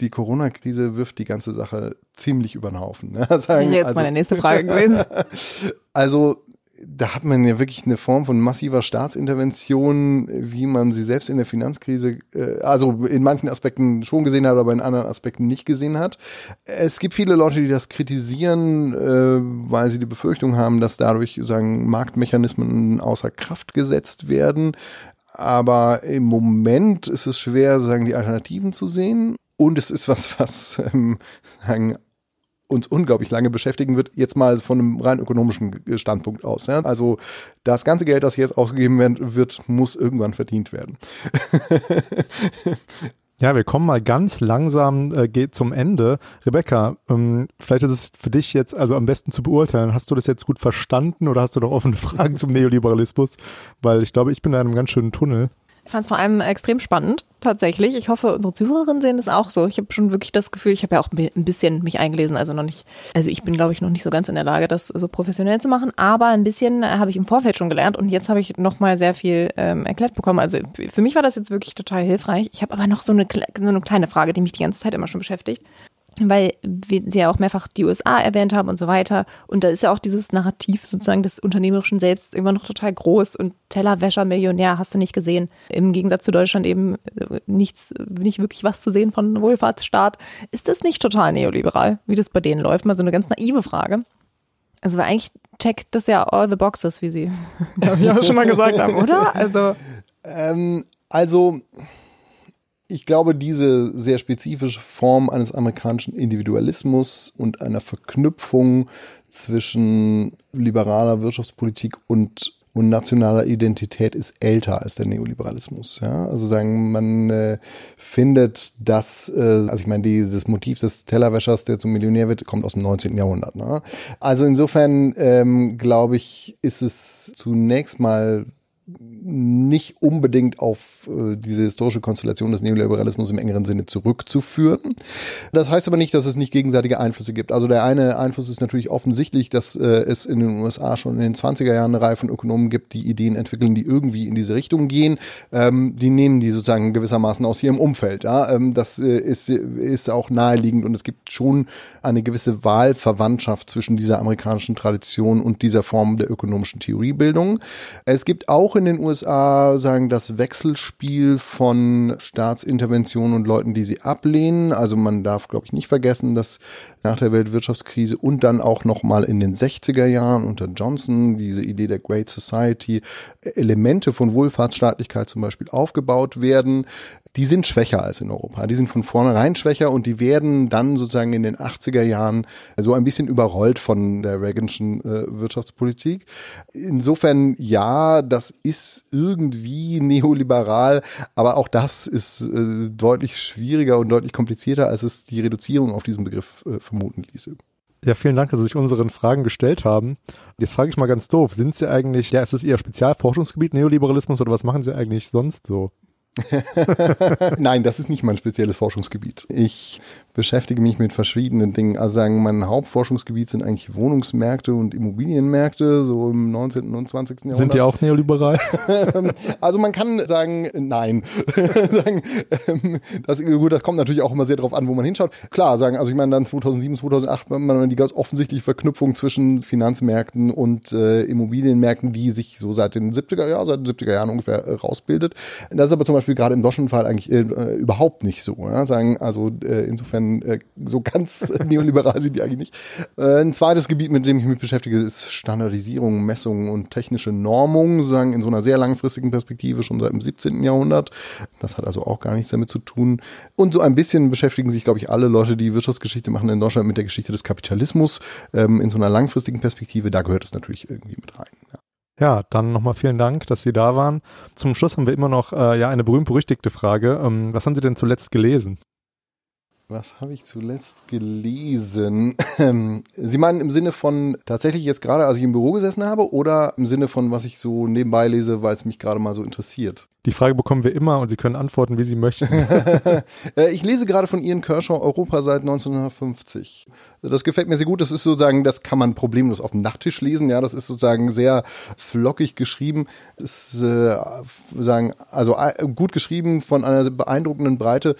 die Corona-Krise wirft die ganze Sache ziemlich über den Haufen. Ne? Sagen, Jetzt also, meine nächste Frage gewesen. also da hat man ja wirklich eine Form von massiver Staatsintervention, wie man sie selbst in der Finanzkrise, äh, also in manchen Aspekten schon gesehen hat, aber in anderen Aspekten nicht gesehen hat. Es gibt viele Leute, die das kritisieren, äh, weil sie die Befürchtung haben, dass dadurch sagen Marktmechanismen außer Kraft gesetzt werden. Aber im Moment ist es schwer, sagen die Alternativen zu sehen. Und es ist was, was ähm, sagen, uns unglaublich lange beschäftigen wird, jetzt mal von einem rein ökonomischen Standpunkt aus. Ja? Also das ganze Geld, das jetzt ausgegeben wird, muss irgendwann verdient werden. Ja, wir kommen mal ganz langsam äh, geht zum Ende. Rebecca, ähm, vielleicht ist es für dich jetzt also am besten zu beurteilen. Hast du das jetzt gut verstanden oder hast du noch offene Fragen zum Neoliberalismus? Weil ich glaube, ich bin in einem ganz schönen Tunnel. Ich fand es vor allem extrem spannend, tatsächlich. Ich hoffe, unsere Zuhörerinnen sehen es auch so. Ich habe schon wirklich das Gefühl, ich habe ja auch ein bisschen mich eingelesen, also noch nicht, also ich bin, glaube ich, noch nicht so ganz in der Lage, das so professionell zu machen, aber ein bisschen habe ich im Vorfeld schon gelernt und jetzt habe ich nochmal sehr viel ähm, erklärt bekommen. Also für mich war das jetzt wirklich total hilfreich. Ich habe aber noch so eine, so eine kleine Frage, die mich die ganze Zeit immer schon beschäftigt weil wir, sie ja auch mehrfach die USA erwähnt haben und so weiter. Und da ist ja auch dieses Narrativ sozusagen des Unternehmerischen Selbst immer noch total groß und Tellerwäscher, Millionär, hast du nicht gesehen. Im Gegensatz zu Deutschland eben äh, nichts, nicht wirklich was zu sehen von Wohlfahrtsstaat. Ist das nicht total neoliberal, wie das bei denen läuft? Mal so eine ganz naive Frage. Also, weil eigentlich checkt das ja all the boxes, wie sie, glaube ich, auch schon mal gesagt haben, oder? Also. Ähm, also, ich glaube, diese sehr spezifische Form eines amerikanischen Individualismus und einer Verknüpfung zwischen liberaler Wirtschaftspolitik und und nationaler Identität ist älter als der Neoliberalismus. Ja? Also sagen, man äh, findet das, äh, also ich meine, dieses Motiv des Tellerwäschers, der zum Millionär wird, kommt aus dem 19. Jahrhundert. Ne? Also insofern ähm, glaube ich, ist es zunächst mal nicht unbedingt auf äh, diese historische Konstellation des Neoliberalismus im engeren Sinne zurückzuführen. Das heißt aber nicht, dass es nicht gegenseitige Einflüsse gibt. Also der eine Einfluss ist natürlich offensichtlich, dass äh, es in den USA schon in den 20er Jahren eine Reihe von Ökonomen gibt, die Ideen entwickeln, die irgendwie in diese Richtung gehen. Ähm, die nehmen die sozusagen gewissermaßen aus ihrem Umfeld. Ja? Ähm, das äh, ist, ist auch naheliegend und es gibt schon eine gewisse Wahlverwandtschaft zwischen dieser amerikanischen Tradition und dieser Form der ökonomischen Theoriebildung. Es gibt auch auch in den USA sagen das Wechselspiel von Staatsinterventionen und Leuten, die sie ablehnen. Also man darf, glaube ich, nicht vergessen, dass nach der Weltwirtschaftskrise und dann auch noch mal in den 60er Jahren unter Johnson diese Idee der Great Society Elemente von Wohlfahrtsstaatlichkeit zum Beispiel aufgebaut werden die sind schwächer als in Europa. Die sind von vornherein schwächer und die werden dann sozusagen in den 80er Jahren so ein bisschen überrollt von der Reaganschen äh, Wirtschaftspolitik. Insofern ja, das ist irgendwie neoliberal, aber auch das ist äh, deutlich schwieriger und deutlich komplizierter, als es die Reduzierung auf diesen Begriff äh, vermuten ließe. Ja, vielen Dank, dass Sie sich unseren Fragen gestellt haben. Jetzt frage ich mal ganz doof, sind Sie eigentlich, ja, ist es Ihr Spezialforschungsgebiet Neoliberalismus oder was machen Sie eigentlich sonst so? Nein, das ist nicht mein spezielles Forschungsgebiet. Ich beschäftige mich mit verschiedenen Dingen. Also sagen, mein Hauptforschungsgebiet sind eigentlich Wohnungsmärkte und Immobilienmärkte, so im 19. und 20. Jahrhundert. Sind die auch neoliberal? also man kann sagen, nein. sagen, ähm, das, gut, das kommt natürlich auch immer sehr darauf an, wo man hinschaut. Klar, sagen, also ich meine dann 2007, 2008, man die ganz offensichtliche Verknüpfung zwischen Finanzmärkten und äh, Immobilienmärkten, die sich so seit den 70er Jahren, seit den 70er Jahren ungefähr äh, rausbildet. Das ist aber zum Beispiel gerade im deutschen Fall eigentlich äh, überhaupt nicht so. Ja? Sagen, also äh, insofern äh, so ganz neoliberal sind die eigentlich nicht. Äh, ein zweites Gebiet, mit dem ich mich beschäftige, ist Standardisierung, Messung und technische Normung, sozusagen in so einer sehr langfristigen Perspektive schon seit dem 17. Jahrhundert. Das hat also auch gar nichts damit zu tun. Und so ein bisschen beschäftigen sich, glaube ich, alle Leute, die Wirtschaftsgeschichte machen in Deutschland mit der Geschichte des Kapitalismus ähm, in so einer langfristigen Perspektive. Da gehört es natürlich irgendwie mit rein. Ja. Ja, dann nochmal vielen Dank, dass Sie da waren. Zum Schluss haben wir immer noch äh, ja eine berühmt-berüchtigte Frage. Ähm, was haben Sie denn zuletzt gelesen? Was habe ich zuletzt gelesen? Sie meinen im Sinne von tatsächlich jetzt gerade, als ich im Büro gesessen habe, oder im Sinne von, was ich so nebenbei lese, weil es mich gerade mal so interessiert? Die Frage bekommen wir immer und Sie können antworten, wie Sie möchten. Äh, ich lese gerade von Ian Kershaw Europa seit 1950. Das gefällt mir sehr gut. Das ist sozusagen, das kann man problemlos auf dem Nachttisch lesen. Ja, das ist sozusagen sehr flockig geschrieben. Ist, äh, sagen, also äh, gut geschrieben von einer beeindruckenden Breite.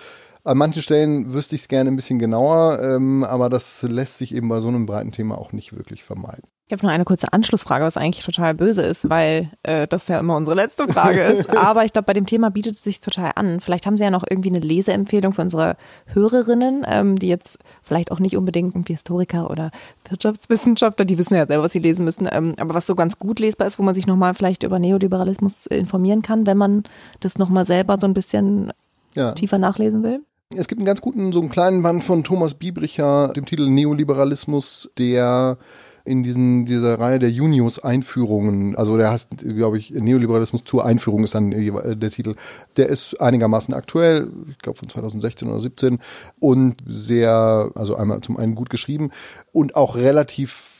An manchen Stellen wüsste ich es gerne ein bisschen genauer, ähm, aber das lässt sich eben bei so einem breiten Thema auch nicht wirklich vermeiden. Ich habe noch eine kurze Anschlussfrage, was eigentlich total böse ist, weil äh, das ja immer unsere letzte Frage ist. Aber ich glaube, bei dem Thema bietet es sich total an. Vielleicht haben Sie ja noch irgendwie eine Leseempfehlung für unsere Hörerinnen, ähm, die jetzt vielleicht auch nicht unbedingt irgendwie Historiker oder Wirtschaftswissenschaftler, die wissen ja selber, was sie lesen müssen, ähm, aber was so ganz gut lesbar ist, wo man sich nochmal vielleicht über Neoliberalismus informieren kann, wenn man das nochmal selber so ein bisschen ja. tiefer nachlesen will. Es gibt einen ganz guten, so einen kleinen Band von Thomas Biebricher, dem Titel Neoliberalismus, der in diesen, dieser Reihe der Junius-Einführungen, also der heißt, glaube ich, Neoliberalismus zur Einführung ist dann der Titel. Der ist einigermaßen aktuell, ich glaube von 2016 oder 17 und sehr, also einmal zum einen gut geschrieben und auch relativ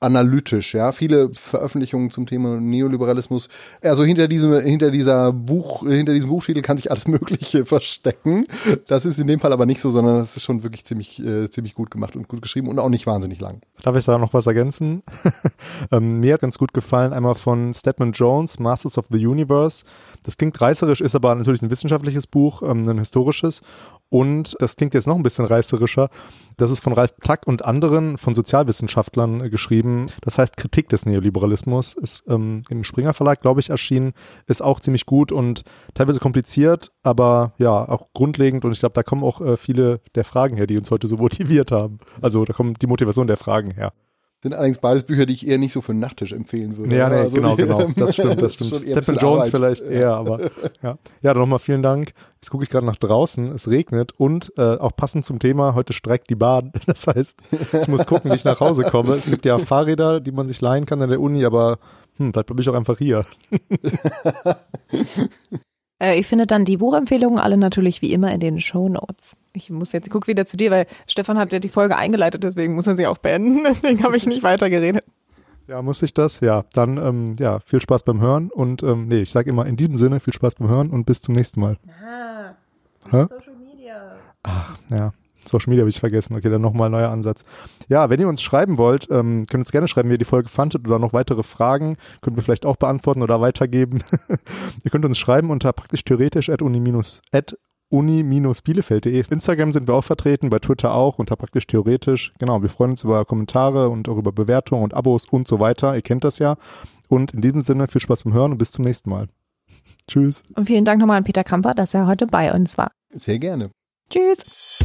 analytisch, ja. Viele Veröffentlichungen zum Thema Neoliberalismus. Also hinter diesem, hinter dieser Buch, hinter diesem Buchtitel kann sich alles Mögliche verstecken. Das ist in dem Fall aber nicht so, sondern das ist schon wirklich ziemlich, äh, ziemlich gut gemacht und gut geschrieben und auch nicht wahnsinnig lang. Darf ich da noch was ergänzen? ähm, mir hat ganz gut gefallen, einmal von Stedman Jones, Masters of the Universe. Das klingt reißerisch, ist aber natürlich ein wissenschaftliches Buch, ähm, ein historisches. Und das klingt jetzt noch ein bisschen reißerischer. Das ist von Ralf Tack und anderen von Sozialwissenschaftlern äh, geschrieben. Das heißt Kritik des Neoliberalismus. Ist ähm, im Springer Verlag, glaube ich, erschienen. Ist auch ziemlich gut und teilweise kompliziert, aber ja, auch grundlegend. Und ich glaube, da kommen auch äh, viele der Fragen her, die uns heute so motiviert haben. Also da kommt die Motivation der Fragen her. Sind allerdings beides Bücher, die ich eher nicht so für einen Nachttisch empfehlen würde. Ja, nee, also genau, genau. Das stimmt, das stimmt. Stephen Jones Arbeit. vielleicht eher, aber ja. Ja, dann nochmal vielen Dank. Jetzt gucke ich gerade nach draußen, es regnet und äh, auch passend zum Thema, heute streikt die Bahn. Das heißt, ich muss gucken, wie ich nach Hause komme. Es gibt ja Fahrräder, die man sich leihen kann an der Uni, aber hm, vielleicht bleibe ich auch einfach hier. Äh, ich finde dann die Buchempfehlungen alle natürlich wie immer in den Show Notes. Ich muss jetzt, ich gucke wieder zu dir, weil Stefan hat ja die Folge eingeleitet, deswegen muss er sie auch beenden. Deswegen habe ich nicht weiter geredet. Ja, muss ich das? Ja, dann ähm, ja, viel Spaß beim Hören und ähm, nee, ich sage immer in diesem Sinne viel Spaß beim Hören und bis zum nächsten Mal. Aha. Social Media. Ach, ja. Social Media habe ich vergessen. Okay, dann nochmal neuer Ansatz. Ja, wenn ihr uns schreiben wollt, ähm, könnt uns gerne schreiben, wie ihr die Folge fandet oder noch weitere Fragen. Könnt wir vielleicht auch beantworten oder weitergeben. ihr könnt uns schreiben unter praktisch theoretisch at uni uni-bielefeld.de. Instagram sind wir auch vertreten, bei Twitter auch, unter praktisch theoretisch. Genau, wir freuen uns über Kommentare und auch über Bewertungen und Abos und so weiter. Ihr kennt das ja. Und in diesem Sinne viel Spaß beim Hören und bis zum nächsten Mal. Tschüss. Und vielen Dank nochmal an Peter Kamper, dass er heute bei uns war. Sehr gerne. Tschüss.